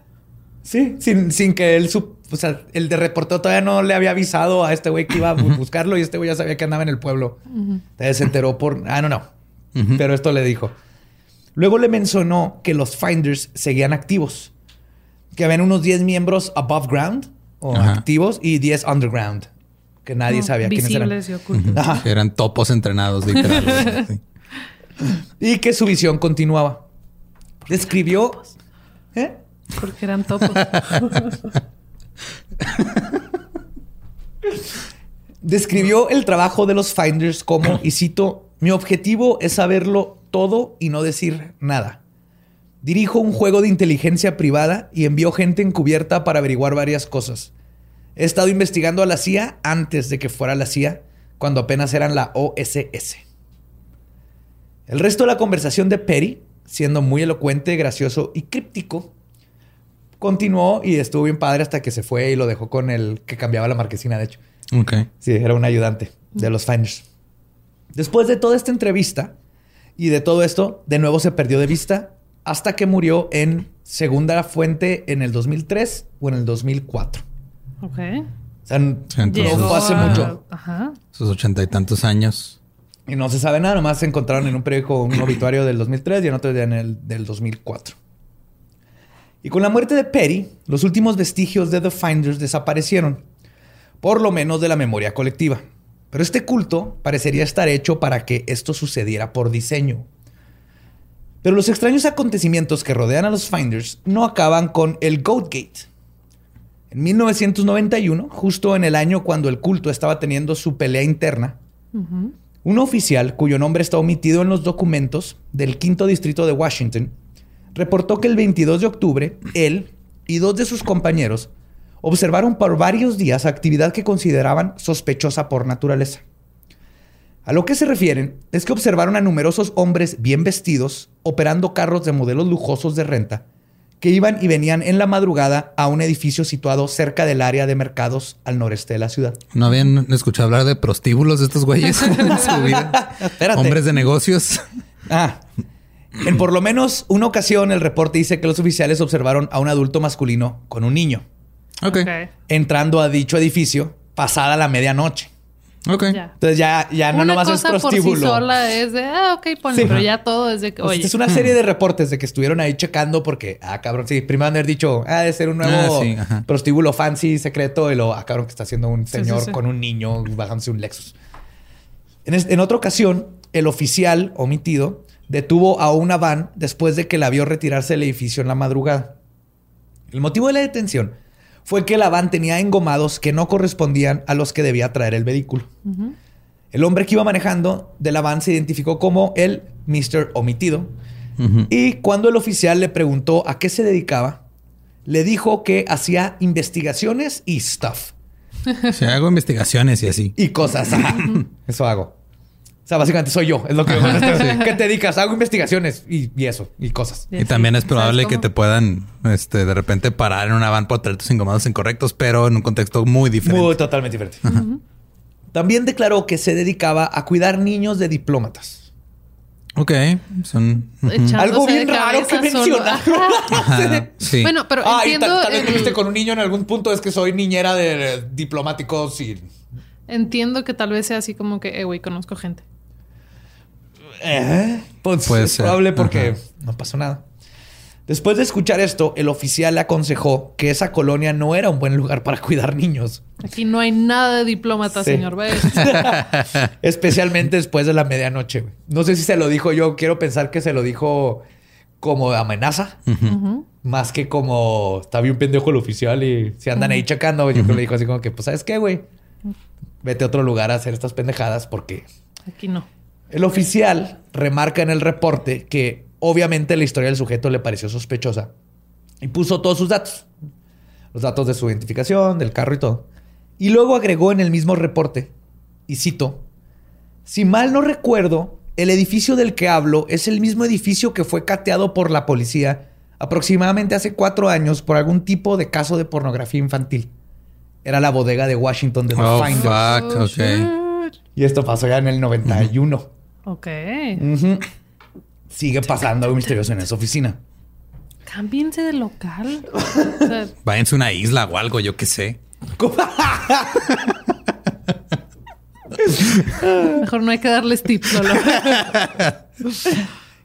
Speaker 4: Sí, sin, sin que él, sup- o sea, el de reportero todavía no le había avisado a este güey que iba a bu- buscarlo y este güey ya sabía que andaba en el pueblo. Entonces se enteró por, ah, no, no. Pero esto le dijo. Luego le mencionó que los Finders seguían activos, que habían unos 10 miembros above ground o
Speaker 3: Ajá.
Speaker 4: activos y 10 underground, que nadie
Speaker 5: No,
Speaker 4: sabía quiénes eran.
Speaker 5: Y ocultos.
Speaker 4: Ajá.
Speaker 3: Que eran topos entrenados, literal. Sí.
Speaker 4: Y que su visión continuaba. Describió. ¿Eh?
Speaker 5: Porque eran topos.
Speaker 4: Describió el trabajo de los Finders como, y cito, mi objetivo es saberlo todo y no decir nada. Dirijo un juego de inteligencia privada y envío gente encubierta para averiguar varias cosas. He estado investigando a la CIA antes de que fuera la CIA, cuando apenas eran la OSS. El resto de la conversación de Perry, siendo muy elocuente, gracioso y críptico, continuó y estuvo bien padre hasta que se fue y lo dejó con el que cambiaba la marquesina, de hecho.
Speaker 3: Ok.
Speaker 4: Sí, era un ayudante de los Finders. Después de toda esta entrevista y de todo esto, de nuevo se perdió de vista hasta que murió en segunda fuente en el 2003 o en el 2004.
Speaker 5: ok.
Speaker 4: O sea,
Speaker 3: entonces-
Speaker 4: no fue hace
Speaker 5: a-
Speaker 4: mucho.
Speaker 5: Ajá.
Speaker 3: Sus ochenta y tantos años.
Speaker 4: Y no se sabe nada, nomás se encontraron en un periódico un obituario del 2003 y en otro en el del 2004. Y con la muerte de Perry, los últimos vestigios de The Finders desaparecieron, por lo menos de la memoria colectiva. Pero este culto parecería estar hecho para que esto sucediera por diseño. Pero los extraños acontecimientos que rodean a los Finders no acaban con el Goatgate. En 1991, justo en el año cuando el culto estaba teniendo su pelea interna, un oficial cuyo nombre está omitido en los documentos del quinto distrito de Washington reportó que el 22 de octubre él y dos de sus compañeros observaron por varios días actividad que consideraban sospechosa por naturaleza. A lo que se refieren es que observaron a numerosos hombres bien vestidos operando carros de modelos lujosos de renta que iban y venían en la madrugada a un edificio situado cerca del área de mercados al noreste de la ciudad.
Speaker 3: ¿No habían escuchado hablar de prostíbulos de estos güeyes en su vida?
Speaker 4: Espérate.
Speaker 3: Hombres de negocios.
Speaker 4: Ah. En por lo menos una ocasión el reporte dice que los oficiales observaron a un adulto masculino con un niño
Speaker 3: Ok.
Speaker 4: entrando a dicho edificio pasada la medianoche.
Speaker 3: Ok.
Speaker 5: Ya.
Speaker 4: Entonces ya, ya no nomás es
Speaker 5: cosa por sí
Speaker 4: prostíbulo.
Speaker 5: sola es de, ah, ok, ponle,
Speaker 4: Sí.
Speaker 5: pero ya todo es de que,
Speaker 4: O sea,
Speaker 5: oye,
Speaker 4: es una serie de reportes de que estuvieron ahí checando porque, ah, cabrón, sí, primero han de haber dicho, ah, de ser un nuevo
Speaker 3: Ah, sí, ajá.
Speaker 4: prostíbulo fancy secreto y lo, ah, cabrón, que está haciendo un
Speaker 5: Sí, sí,
Speaker 4: señor
Speaker 5: sí.
Speaker 4: con un niño bajándose un Lexus. En, es- en otra ocasión, el oficial omitido detuvo a una van después de que la vio retirarse del edificio en la madrugada. El motivo de la detención fue que la van tenía engomados que no correspondían a los que debía traer el vehículo. El hombre que iba manejando de la van se identificó como el Mr. Omitido. Y cuando el oficial le preguntó a qué se dedicaba, le dijo que hacía investigaciones y stuff.
Speaker 3: Si hago investigaciones y así.
Speaker 4: Y cosas. Eso hago. O sea, básicamente soy yo. Es lo que ¿Qué te dedicas? Hago investigaciones y, y eso. Y cosas.
Speaker 3: Y también es probable
Speaker 5: ¿Sabes
Speaker 3: que te puedan, este, de repente parar en una van por traer tus incomodados incorrectos, pero en un contexto muy diferente.
Speaker 4: Muy totalmente diferente. También declaró que se dedicaba a cuidar niños de diplómatas.
Speaker 3: Ok, son.
Speaker 4: Algo bien raro que
Speaker 3: sí.
Speaker 5: Bueno, pero
Speaker 4: Ah, y
Speaker 5: entiendo,
Speaker 4: tal, tal vez
Speaker 5: el-
Speaker 4: me viste con un niño en algún punto. Es que soy niñera de diplomáticos y...
Speaker 5: entiendo que tal vez sea así como que, eh, güey, conozco gente.
Speaker 4: Eh, pues
Speaker 3: Puede
Speaker 4: es
Speaker 3: ser.
Speaker 4: probable porque
Speaker 3: Ajá.
Speaker 4: no pasó nada. Después de escuchar esto, el oficial le aconsejó que esa colonia no era un buen lugar para cuidar niños.
Speaker 5: Aquí no hay nada de diplomata,
Speaker 4: Sí.
Speaker 5: señor. ¿ves?
Speaker 4: Especialmente después de la medianoche. güey. No sé si se lo dijo yo. Quiero pensar que se lo dijo como amenaza. Más que como está bien pendejo el oficial y se andan ahí checando. Yo creo que le dijo así como que, pues, ¿sabes qué, güey? Vete a otro lugar a hacer estas pendejadas porque
Speaker 5: Aquí no.
Speaker 4: El oficial remarca en el reporte que obviamente la historia del sujeto le pareció sospechosa y puso todos sus datos. Los datos de su identificación, del carro y todo. Y luego agregó en el mismo reporte, y cito, si mal no recuerdo, el edificio del que hablo es el mismo edificio que fue cateado por la policía aproximadamente hace cuatro años por algún tipo de caso de pornografía infantil. Era la bodega de Washington de The
Speaker 3: Oh,
Speaker 4: Finders.
Speaker 3: fuck,
Speaker 5: Oh,
Speaker 3: ok.
Speaker 5: shit.
Speaker 4: Y esto pasó ya en el 91.
Speaker 5: Ok.
Speaker 4: Sigue pasando algo misterioso en esa oficina.
Speaker 5: Cámbiense de local. O sea,
Speaker 3: Váyanse a una isla o algo, yo qué sé.
Speaker 5: mejor no hay que darles tips, Lolo.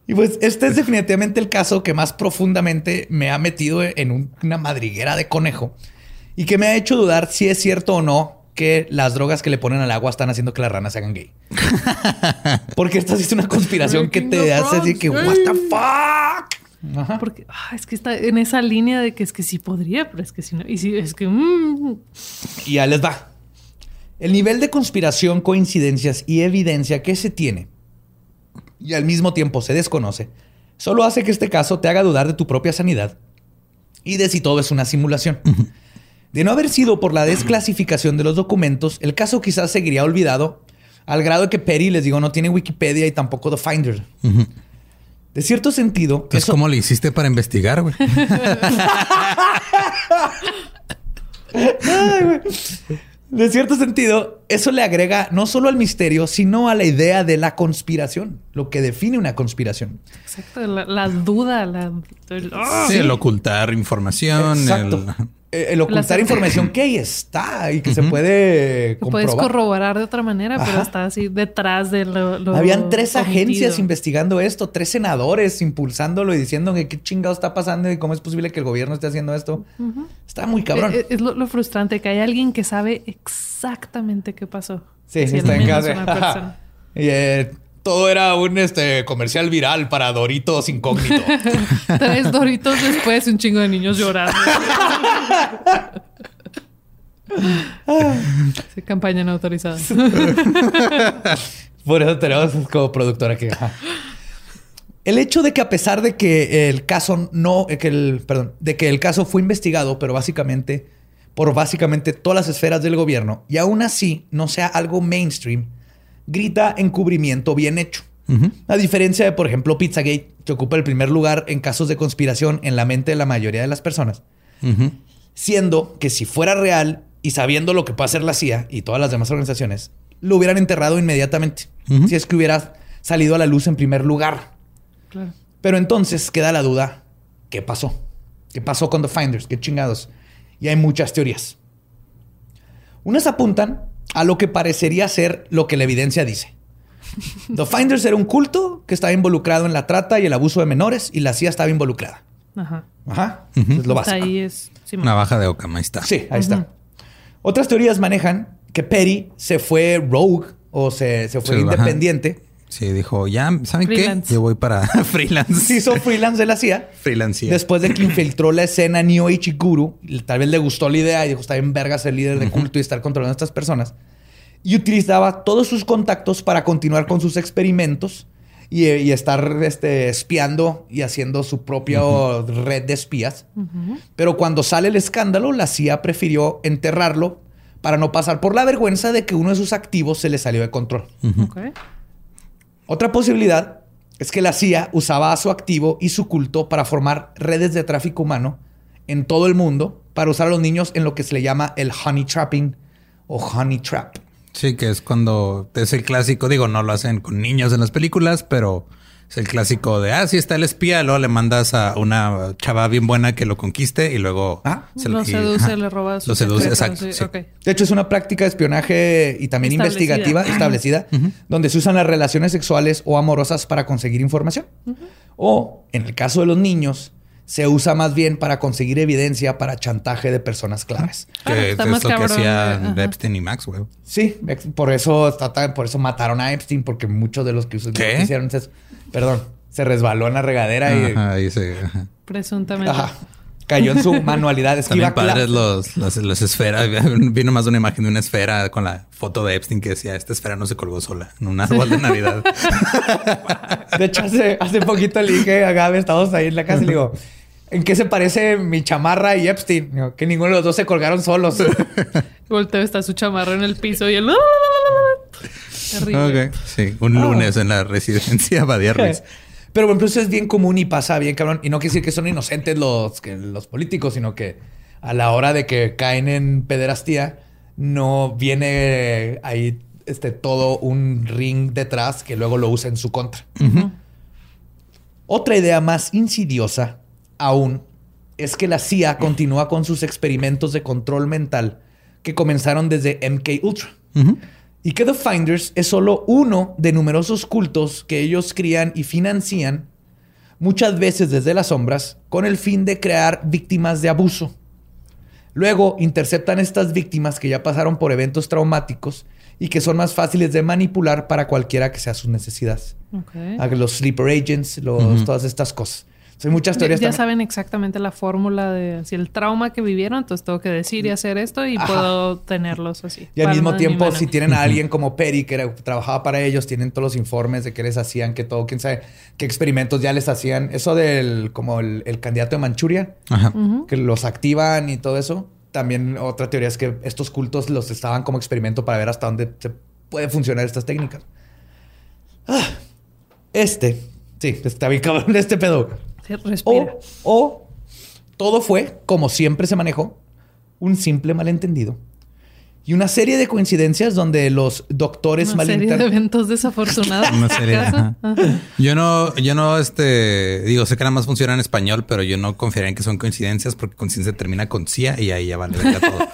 Speaker 4: Y pues este es definitivamente el caso que más profundamente me ha metido en un- una madriguera de conejo y que me ha hecho dudar si es cierto o no que las drogas que le ponen al agua están haciendo que las ranas se hagan gay. Porque esta sí es una conspiración que te hace decir que, what the fuck. Ajá.
Speaker 5: Porque ah, es que está en esa línea de que es que sí podría, pero es que si no. Y sí, es que. mm,
Speaker 4: Y ya les va. El nivel de conspiración, coincidencias y evidencia que se tiene y al mismo tiempo se desconoce, solo hace que este caso te haga dudar de tu propia sanidad y de si todo es una simulación. De no haber sido por la desclasificación de los documentos, el caso quizás seguiría olvidado, al grado de que Perry, les digo, no tiene Wikipedia y tampoco The Finder. De cierto sentido,
Speaker 3: Entonces,
Speaker 4: eso-
Speaker 3: ¿cómo le hiciste para investigar, güey?
Speaker 4: Ay, güey. De cierto sentido, eso le agrega no solo al misterio, sino a la idea de la conspiración, lo que define una conspiración.
Speaker 5: Exacto, la, la duda, la. el-.
Speaker 3: Sí, el ocultar información.
Speaker 4: Exacto.
Speaker 3: el-
Speaker 4: El ocultar información que ahí está y que se puede
Speaker 5: que puedes
Speaker 4: comprobar.
Speaker 5: corroborar de otra manera, pero está así detrás de lo. lo
Speaker 4: Habían tres
Speaker 5: omitido.
Speaker 4: agencias investigando esto, tres senadores impulsándolo y diciendo que qué chingado está pasando y cómo es posible que el gobierno esté haciendo esto. Está muy cabrón.
Speaker 5: Eh, eh, Es, lo, lo frustrante que hay alguien que sabe exactamente qué pasó.
Speaker 4: Sí,
Speaker 5: Si al
Speaker 4: está en casa. Y, eh, todo era un este, comercial viral para Doritos incógnito.
Speaker 5: Tres doritos después, un chingo de niños llorando. Sí, campaña no autorizada.
Speaker 4: Por eso tenemos como productora que. El hecho de que a pesar de que el caso no, eh, que el, perdón, de que el caso fue investigado, pero básicamente por básicamente todas las esferas del gobierno, y aún así no sea algo mainstream, grita encubrimiento bien hecho. A diferencia de, por ejemplo, Pizzagate, que ocupa el primer lugar en casos de conspiración en la mente de la mayoría de las personas. Siendo que si fuera real y sabiendo lo que puede hacer la CIA y todas las demás organizaciones, lo hubieran enterrado inmediatamente. Si es que hubiera salido a la luz en primer lugar.
Speaker 5: Claro.
Speaker 4: Pero entonces queda la duda, ¿qué pasó? ¿Qué pasó con The Finders? ¿Qué chingados? Y hay muchas teorías. Unas apuntan a lo que parecería ser lo que la evidencia dice. The Finders era un culto que estaba involucrado en la trata y el abuso de menores y la CIA estaba involucrada.
Speaker 5: Ajá.
Speaker 4: Ajá. Eso es lo
Speaker 5: Hasta
Speaker 4: básico.
Speaker 5: ahí es. sí,
Speaker 3: Una baja de Ocam, ahí está.
Speaker 4: Sí, ahí está. Otras teorías manejan que Perry se fue rogue o se, se fue
Speaker 3: Sí, ajá.
Speaker 4: independiente.
Speaker 3: Sí, dijo, ya, ¿saben
Speaker 5: Freelance.
Speaker 3: qué? Yo voy para freelance.
Speaker 4: Se hizo freelance de la CIA.
Speaker 3: freelance.
Speaker 4: Después de que infiltró la escena New Age y Guru, y tal vez le gustó la idea y dijo, está bien verga ser líder de culto y estar controlando a estas personas. Y utilizaba todos sus contactos para continuar con sus experimentos y, y estar este, espiando y haciendo su propia red de espías. Pero cuando sale el escándalo, la CIA prefirió enterrarlo para no pasar por la vergüenza de que uno de sus activos se le salió de control.
Speaker 5: Ok.
Speaker 4: Otra posibilidad es que la CIA usaba a su activo y su culto para formar redes de tráfico humano en todo el mundo para usar a los niños en lo que se le llama el honey trapping o honey trap.
Speaker 3: Sí, que es cuando es el clásico, digo, no lo hacen con niños en las películas, pero es el clásico de, ah, sí está el espía, luego le mandas a una chava bien buena que lo conquiste y luego
Speaker 4: Ah.
Speaker 5: Lo
Speaker 3: y-
Speaker 5: seduce,
Speaker 3: ajá.
Speaker 5: le roba sus
Speaker 3: Lo seduce, exacto.
Speaker 5: sí.
Speaker 4: De hecho, es una práctica de espionaje y también
Speaker 5: Establecida.
Speaker 4: investigativa establecida, donde se usan las relaciones sexuales o amorosas para conseguir información. O, en el caso de los niños, se usa más bien para conseguir evidencia para chantaje de personas claves.
Speaker 5: Claro,
Speaker 3: Que es lo que
Speaker 5: cabrón,
Speaker 3: hacía
Speaker 5: ajá.
Speaker 3: Epstein y Maxwell.
Speaker 4: Sí, por eso, por eso mataron a Epstein, porque muchos de los que,
Speaker 3: ¿Qué?
Speaker 4: que hicieron es- perdón, se resbaló en la regadera y
Speaker 3: Ajá, ahí se- ajá.
Speaker 5: Presuntamente.
Speaker 4: ajá, cayó en su manualidad. Es que
Speaker 3: También padres los, las, las esferas. Vino más de una imagen de una esfera con la foto de Epstein que decía, esta esfera no se colgó sola en un árbol de Navidad.
Speaker 4: De hecho, hace, hace poquito le dije a Gabe, estábamos ahí en la casa y le digo, ¿en qué se parece mi chamarra y Epstein? Digo, que ninguno de los dos se colgaron solos.
Speaker 5: Volteo está su chamarra en el piso y el. Terrible.
Speaker 3: Sí, un lunes en la residencia Badia Ruiz.
Speaker 4: Pero bueno, eso es bien común y pasa bien, cabrón. Y no quiere decir que son inocentes los, que, los políticos, sino que a la hora de que caen en pederastía, no viene ahí este, todo un ring detrás que luego lo usa en su contra. Otra idea más insidiosa aún es que la CIA continúa con sus experimentos de control mental que comenzaron desde MK Ultra. Y que The Finders es solo uno de numerosos cultos que ellos crían y financian, muchas veces desde las sombras, con el fin de crear víctimas de abuso. Luego interceptan estas víctimas que ya pasaron por eventos traumáticos y que son más fáciles de manipular para cualquiera que sea sus necesidades. Los sleeper agents, los- todas estas cosas. Hay muchas
Speaker 5: Ya,
Speaker 4: teorías.
Speaker 5: ya saben exactamente la fórmula de si el trauma que vivieron, entonces tengo que decir y hacer esto y
Speaker 4: Ajá.
Speaker 5: puedo tenerlos así.
Speaker 4: Y al mismo tiempo, si tienen a alguien como Perry que era- trabajaba para ellos, tienen todos los informes de qué les hacían, qué todo, quién sabe qué experimentos ya les hacían. Eso del como el, el candidato de Manchuria,
Speaker 3: Ajá.
Speaker 4: que los activan y todo eso. También otra teoría es que estos cultos los estaban como experimento para ver hasta dónde se puede funcionar estas técnicas. Ah, este, sí, está bien cabrón este pedo.
Speaker 5: Respira.
Speaker 4: O, o todo fue, como siempre se manejó, un simple malentendido. Y una serie de coincidencias donde los doctores
Speaker 5: Una serie de eventos desafortunados.
Speaker 3: Una serie, ajá.
Speaker 5: Ajá.
Speaker 3: Yo no, yo no, este, digo, sé que nada más funciona en español, pero yo no confiaría en que son coincidencias porque coincidencia termina con CIA y ahí ya vale verga todo.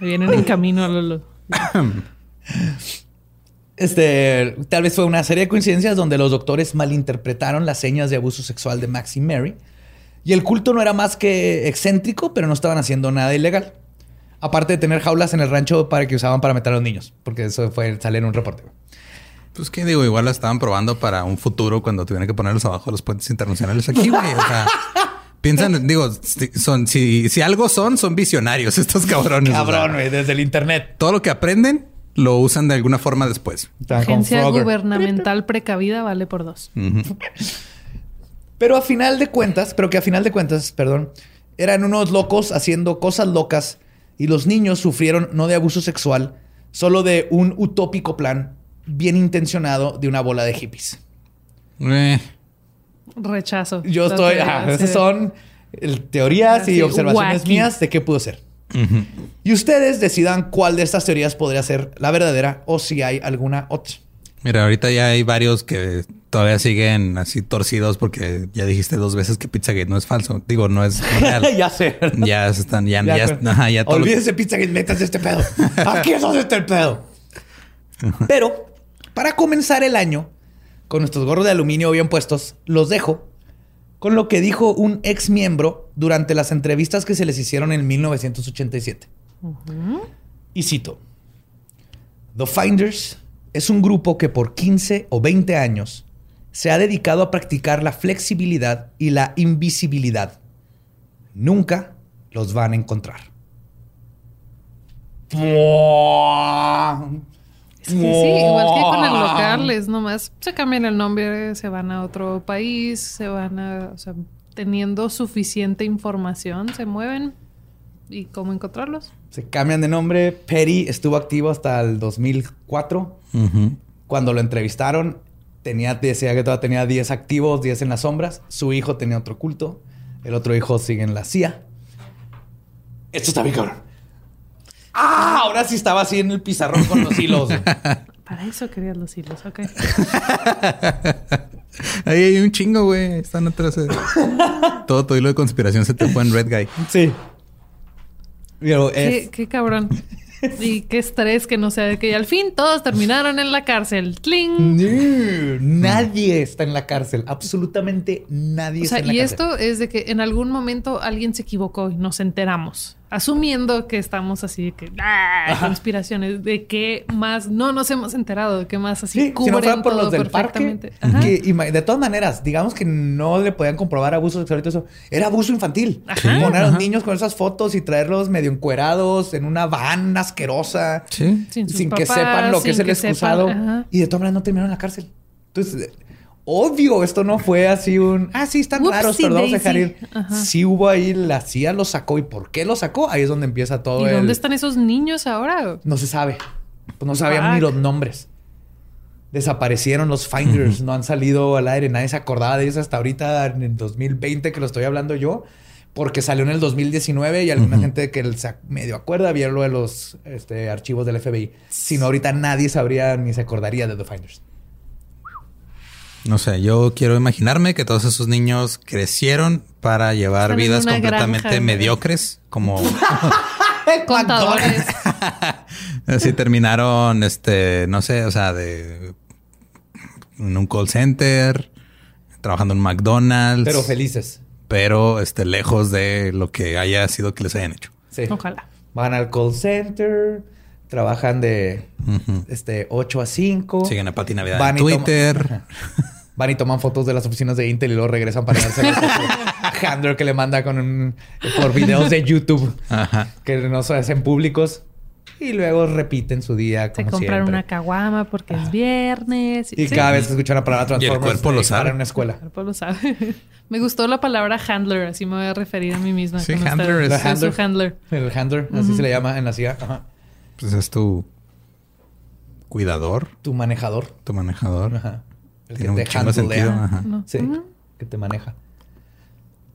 Speaker 5: Vienen en camino a Lolo.
Speaker 4: Este, tal vez fue una serie de coincidencias donde los doctores malinterpretaron las señas de abuso sexual de Max y Mary. Y el culto no era más que excéntrico, pero no estaban haciendo nada ilegal. Aparte de tener jaulas en el rancho para que usaban para meter a los niños, porque eso fue sale en un reporte.
Speaker 3: Pues que digo, igual la estaban probando para un futuro cuando tuvieran que ponerlos abajo de los puentes internacionales aquí, güey. O sea, piensan, digo, si- son, si, si algo son, son visionarios estos cabrones. o sea,
Speaker 4: Cabrón, güey, desde el internet.
Speaker 3: todo lo que aprenden lo usan de alguna forma después.
Speaker 5: Agencia gubernamental precavida vale por dos.
Speaker 4: Pero a final de cuentas, pero que a final de cuentas, perdón, eran unos locos haciendo cosas locas y los niños sufrieron no de abuso sexual, solo de un utópico plan bien intencionado de una bola de hippies.
Speaker 3: Eh,
Speaker 5: Rechazo.
Speaker 4: Yo estoy, ajá, esas son teorías y
Speaker 5: Así,
Speaker 4: observaciones
Speaker 5: wacky.
Speaker 4: mías de qué pudo ser. Y ustedes decidan cuál de estas teorías podría ser la verdadera o si hay alguna otra.
Speaker 3: Mira, ahorita ya hay varios que todavía siguen así torcidos porque ya dijiste dos veces que Pizzagate no es falso. Digo, no es real.
Speaker 4: ya sé.
Speaker 3: ya están, ya,
Speaker 4: Ya,
Speaker 3: ya,
Speaker 4: pero-
Speaker 3: ajá, ya todo lo-
Speaker 4: Olvídense pizza que metas este pedo. Aquí es donde está el pedo. Pero para comenzar el año, con nuestros gorros de aluminio bien puestos, los dejo con lo que dijo un ex miembro durante las entrevistas que se les hicieron en 1987. Y cito: The Finders es un grupo que por 15 o 20 años se ha dedicado a practicar la flexibilidad y la invisibilidad. Nunca los van a encontrar.
Speaker 5: Que sí, igual que con el local, es nomás se cambian el nombre, se van a otro país, se van a, o sea, teniendo suficiente información, se mueven. ¿Y cómo encontrarlos?
Speaker 4: Se cambian de nombre. Perry estuvo activo hasta el 2004.
Speaker 3: Ujú.
Speaker 4: Cuando lo entrevistaron, tenía, decía que todavía tenía 10 activos, 10 en las sombras. Su hijo tenía otro culto. El otro hijo sigue en la CIA. Esto está bien cabrón. Ah, ahora sí estaba así en el pizarrón con los hilos.
Speaker 5: Para eso querías los hilos, ok.
Speaker 3: Ahí hay un chingo, güey. Están atrás. de- todo tu hilo de conspiración se te fue en Red Guy.
Speaker 4: Sí. Pero
Speaker 5: Qué,
Speaker 4: es-
Speaker 5: qué cabrón. Y qué estrés que no sea de que al fin todos terminaron en la cárcel. ¡Tling!
Speaker 4: No, nadie está en la cárcel. Absolutamente nadie
Speaker 5: O sea,
Speaker 4: está en la
Speaker 5: y
Speaker 4: cárcel.
Speaker 5: esto es de que en algún momento alguien se equivocó y nos enteramos. Asumiendo que estamos así de que ¡ah! conspiraciones, de qué más no nos hemos enterado, de qué más así
Speaker 4: Sí, si no
Speaker 5: cubren
Speaker 4: fuera por
Speaker 5: todo
Speaker 4: los del parque,
Speaker 5: perfectamente. Ajá.
Speaker 4: que de todas maneras, digamos que no le podían comprobar abuso sexual y todo eso. Era abuso infantil.
Speaker 5: Ajá.
Speaker 4: Poner a los
Speaker 3: Ajá.
Speaker 4: niños con esas fotos y traerlos medio encuerados en una van asquerosa.
Speaker 3: Sí.
Speaker 5: Sin
Speaker 4: que sepan lo que es el
Speaker 5: sepan,
Speaker 4: excusado. Y de todas maneras no terminaron en la cárcel. Entonces, obvio, esto no fue así un... Ah, sí, están
Speaker 5: Whoopsie
Speaker 4: raros, pero vamos a dejar ir.
Speaker 5: Ajá.
Speaker 4: Sí hubo ahí, la CIA lo sacó. ¿Y por qué lo sacó? Ahí es donde empieza todo
Speaker 5: ¿Y
Speaker 4: el...
Speaker 5: dónde están esos niños ahora?
Speaker 4: No se sabe. Pues no sabían
Speaker 5: Fuck.
Speaker 4: ni los nombres. Desaparecieron los finders, no han salido al aire, nadie se acordaba de ellos hasta ahorita en el 2020 que lo estoy hablando yo. porque salió en el 2019 y alguna gente que se medio acuerda vieron lo de los este, archivos del FBI. Si no, ahorita nadie sabría ni se acordaría de The Finders.
Speaker 3: No sé, yo quiero imaginarme que todos esos niños crecieron para llevar
Speaker 5: Están
Speaker 3: vidas completamente
Speaker 5: granja, ¿no?
Speaker 3: mediocres, como
Speaker 5: Contadores.
Speaker 3: así terminaron, este, no sé, o sea, de en un call center, trabajando en McDonald's,
Speaker 4: Pero felices.
Speaker 3: pero este, lejos de lo que haya sido que les hayan hecho.
Speaker 4: Sí.
Speaker 5: Ojalá.
Speaker 4: Van al call center, trabajan de
Speaker 3: Ujú.
Speaker 4: este 8 a 5.
Speaker 3: Siguen a Pati Navidad
Speaker 4: Van
Speaker 3: en Twitter.
Speaker 4: Van y toman fotos de las oficinas de Intel y luego regresan para darse handler que le manda con un, por videos de YouTube
Speaker 3: Ajá.
Speaker 4: que no se hacen públicos y luego repiten su día
Speaker 5: Se
Speaker 4: como
Speaker 5: compran
Speaker 4: siempre.
Speaker 5: una caguama porque es viernes.
Speaker 4: Y
Speaker 5: sí.
Speaker 4: cada vez que escuchan la palabra
Speaker 3: Y el
Speaker 4: Transformers
Speaker 3: cuerpo lo
Speaker 4: eh,
Speaker 3: sabe.
Speaker 4: en una escuela.
Speaker 5: El cuerpo lo sabe. Me gustó la palabra handler, así me voy a referir a mí misma.
Speaker 3: Sí, handler es-
Speaker 5: su
Speaker 4: handler.
Speaker 5: handler.
Speaker 4: El handler, así se le llama en la CIA. Ajá.
Speaker 3: Pues es tu cuidador,
Speaker 4: Tu manejador.
Speaker 3: tu manejador.
Speaker 4: Ajá. El
Speaker 3: Tiene un
Speaker 4: te
Speaker 3: sentido. Ajá.
Speaker 5: No.
Speaker 4: Sí, que te maneja.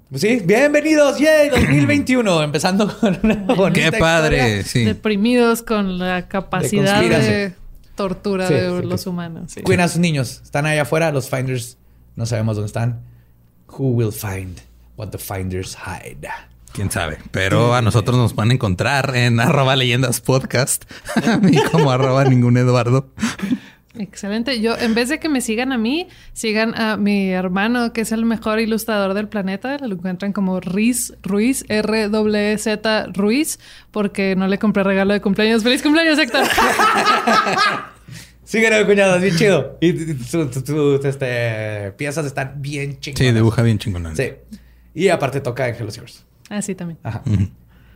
Speaker 4: Pues sí, bienvenidos, yay, 2021, empezando con una bonita
Speaker 3: Qué padre, sí.
Speaker 5: Deprimidos con la capacidad de, tortura
Speaker 4: Sí,
Speaker 5: de
Speaker 4: sí,
Speaker 5: los
Speaker 4: que-
Speaker 5: humanos. sí.
Speaker 4: Cuiden a sus niños, están allá afuera, los finders no sabemos dónde están. Who will find what the finders hide?
Speaker 3: Quién sabe. Pero a nosotros nos pueden encontrar en arroba leyendas podcast. A mí como arroba ningún Eduardo.
Speaker 5: Excelente. Yo, en vez de que me sigan a mí, sigan a mi hermano, que es el mejor ilustrador del planeta. Lo encuentran como Riz Ruiz, R-W-Z Ruiz, porque no le compré regalo de cumpleaños. ¡Feliz cumpleaños, Héctor!
Speaker 4: Sígueme, cuñado, es bien chido. Y sus este, piezas están bien chingonas.
Speaker 3: Sí, dibuja bien chingón.
Speaker 4: Sí. Y aparte toca en Hello Yours.
Speaker 5: Ah, sí, también.
Speaker 4: Ajá.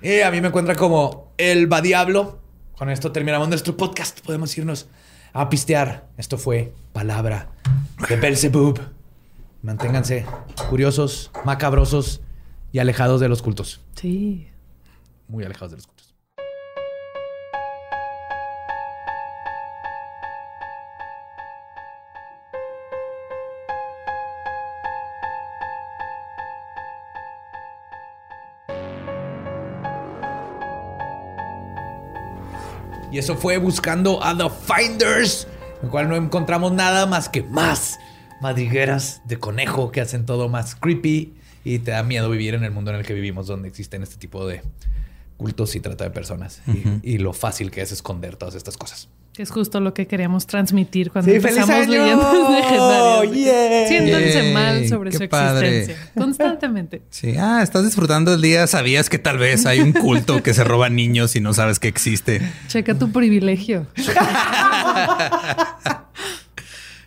Speaker 4: Y a mí me encuentra como el va diablo. Con esto terminamos nuestro podcast. Podemos irnos a pistear. Esto fue Palabra de Belzebub. Manténganse curiosos, macabrosos y alejados de los cultos.
Speaker 5: Sí.
Speaker 4: Muy alejados de los cultos. Y eso fue buscando a The Finders, en el cual no encontramos nada más que más madrigueras de conejo que hacen todo más creepy y te da miedo vivir en el mundo en el que vivimos, donde existen este tipo de cultos y trata de personas y, y lo fácil que es esconder todas estas cosas.
Speaker 5: Que es justo lo que queríamos transmitir cuando
Speaker 4: Sí, ¡feliz
Speaker 5: empezamos
Speaker 4: año!
Speaker 5: leyendas legendarias. Siéntanse mal sobre
Speaker 3: qué
Speaker 5: su
Speaker 3: padre.
Speaker 5: existencia. Constantemente.
Speaker 3: Sí, ah, estás disfrutando el día. Sabías que tal vez hay un culto que se roba niños y no sabes que existe.
Speaker 5: Checa tu privilegio.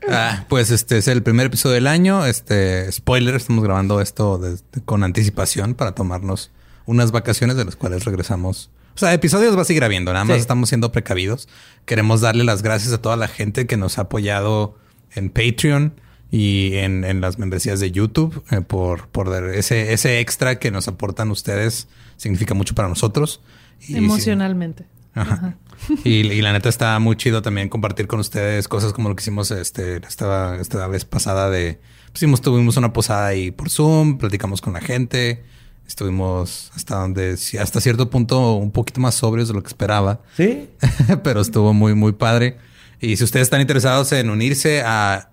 Speaker 3: Ah, pues este es el primer episodio del año. Este spoiler, estamos grabando esto desde- con anticipación para tomarnos unas vacaciones de las cuales regresamos. O sea, episodios va a seguir habiendo, nada más
Speaker 4: Sí.
Speaker 3: estamos siendo precavidos. Queremos darle las gracias a toda la gente que nos ha apoyado en Patreon y en, en las membresías de YouTube eh, por, por ese, ese extra que nos aportan ustedes. Significa mucho para nosotros. Y sí-
Speaker 5: Emocionalmente.
Speaker 3: Ajá. Y, y la neta está muy chido también compartir con ustedes cosas como lo que hicimos este, esta, esta vez pasada de... Pues tuvimos una posada ahí por Zoom, platicamos con la gente, estuvimos hasta donde, hasta cierto punto un poquito más sobrios de lo que esperaba,
Speaker 4: ¿Sí?
Speaker 3: pero estuvo muy, muy padre. Y si ustedes están interesados en unirse a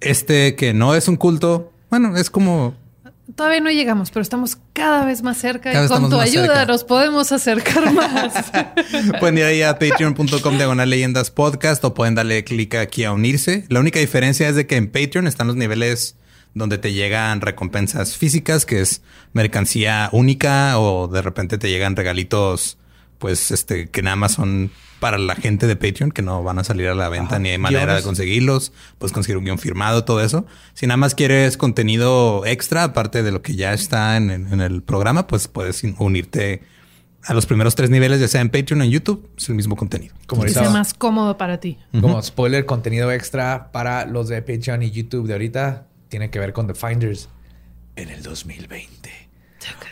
Speaker 3: este que no es un culto, bueno, es como
Speaker 5: Todavía no llegamos, pero estamos cada vez más cerca
Speaker 3: Cada
Speaker 5: y con tu ayuda
Speaker 3: cerca.
Speaker 5: nos podemos acercar más.
Speaker 3: Pueden ir ahí a patreon.com diagonal leyendas podcast o pueden darle clic aquí a unirse. La única diferencia es de que en Patreon están los niveles donde te llegan recompensas físicas, que es mercancía única o de repente te llegan regalitos, pues este, que nada más son para la gente de Patreon, que no van a salir a la venta
Speaker 4: Ajá,
Speaker 3: ni hay manera
Speaker 4: guiones.
Speaker 3: de conseguirlos. Puedes conseguir un guion firmado, todo eso. Si nada más quieres contenido extra, aparte de lo que ya está en, el programa, pues puedes unirte a los primeros tres niveles, ya sea en Patreon o en YouTube, es el mismo contenido.
Speaker 4: Como
Speaker 5: que sea más cómodo para ti.
Speaker 4: como spoiler, contenido extra para los de Patreon y YouTube de ahorita tiene que ver con The Finders en el 2020.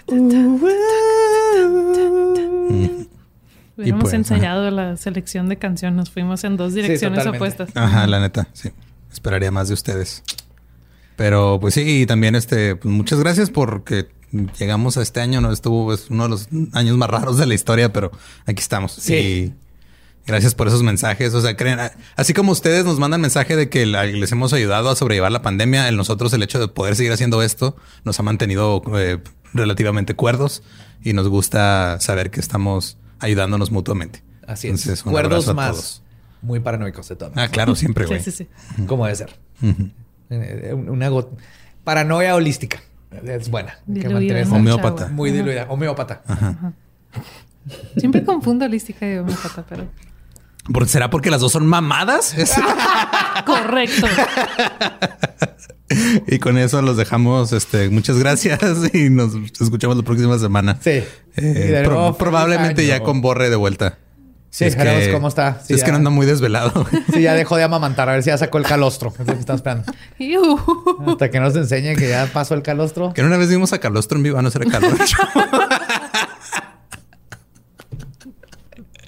Speaker 5: Hubiéramos
Speaker 3: pues,
Speaker 5: ensayado la selección de canciones. Nos fuimos en dos direcciones opuestas.
Speaker 3: Ajá, la neta, sí. Esperaría más de ustedes. Pero pues sí, y también este, pues, muchas gracias porque llegamos a este año, no estuvo es uno de los años más raros de la historia, pero aquí estamos.
Speaker 4: Sí.
Speaker 3: Gracias por esos mensajes. O sea, creen, así como ustedes nos mandan mensaje de que la- les hemos ayudado a sobrellevar la pandemia, en nosotros el hecho de poder seguir haciendo esto nos ha mantenido eh, relativamente cuerdos y nos gusta saber que estamos ayudándonos mutuamente.
Speaker 4: Así es.
Speaker 3: Entonces, un
Speaker 4: Cuerdos más
Speaker 3: todos.
Speaker 4: muy paranoicos de todo.
Speaker 3: Ah, claro, siempre, güey.
Speaker 5: Sí, sí, sí.
Speaker 4: Como debe ser.
Speaker 3: Ujú.
Speaker 4: Eh, Una go- paranoia holística. Es buena. Que
Speaker 3: Homeópata.
Speaker 4: Muy
Speaker 5: Ajá.
Speaker 4: diluida. Homeópata.
Speaker 5: Siempre confundo holística y homeópata, pero...
Speaker 3: ¿Por- ¿Será porque las dos son mamadas? Es-
Speaker 5: Correcto.
Speaker 3: y con eso los dejamos. Este, muchas gracias y nos escuchamos la próxima semana.
Speaker 4: Sí.
Speaker 3: Eh, pro- probablemente
Speaker 4: año.
Speaker 3: ya con Borre de vuelta.
Speaker 4: Sí, veremos cómo está.
Speaker 3: Si
Speaker 4: Sí,
Speaker 3: es que no anda muy desvelado.
Speaker 4: Sí, ya dejó de amamantar. A ver si ya sacó el calostro. Es lo que estamos esperando. Hasta que nos enseñe que ya pasó el calostro.
Speaker 3: que una vez vimos a Calostro en vivo, ah, no será Calostro.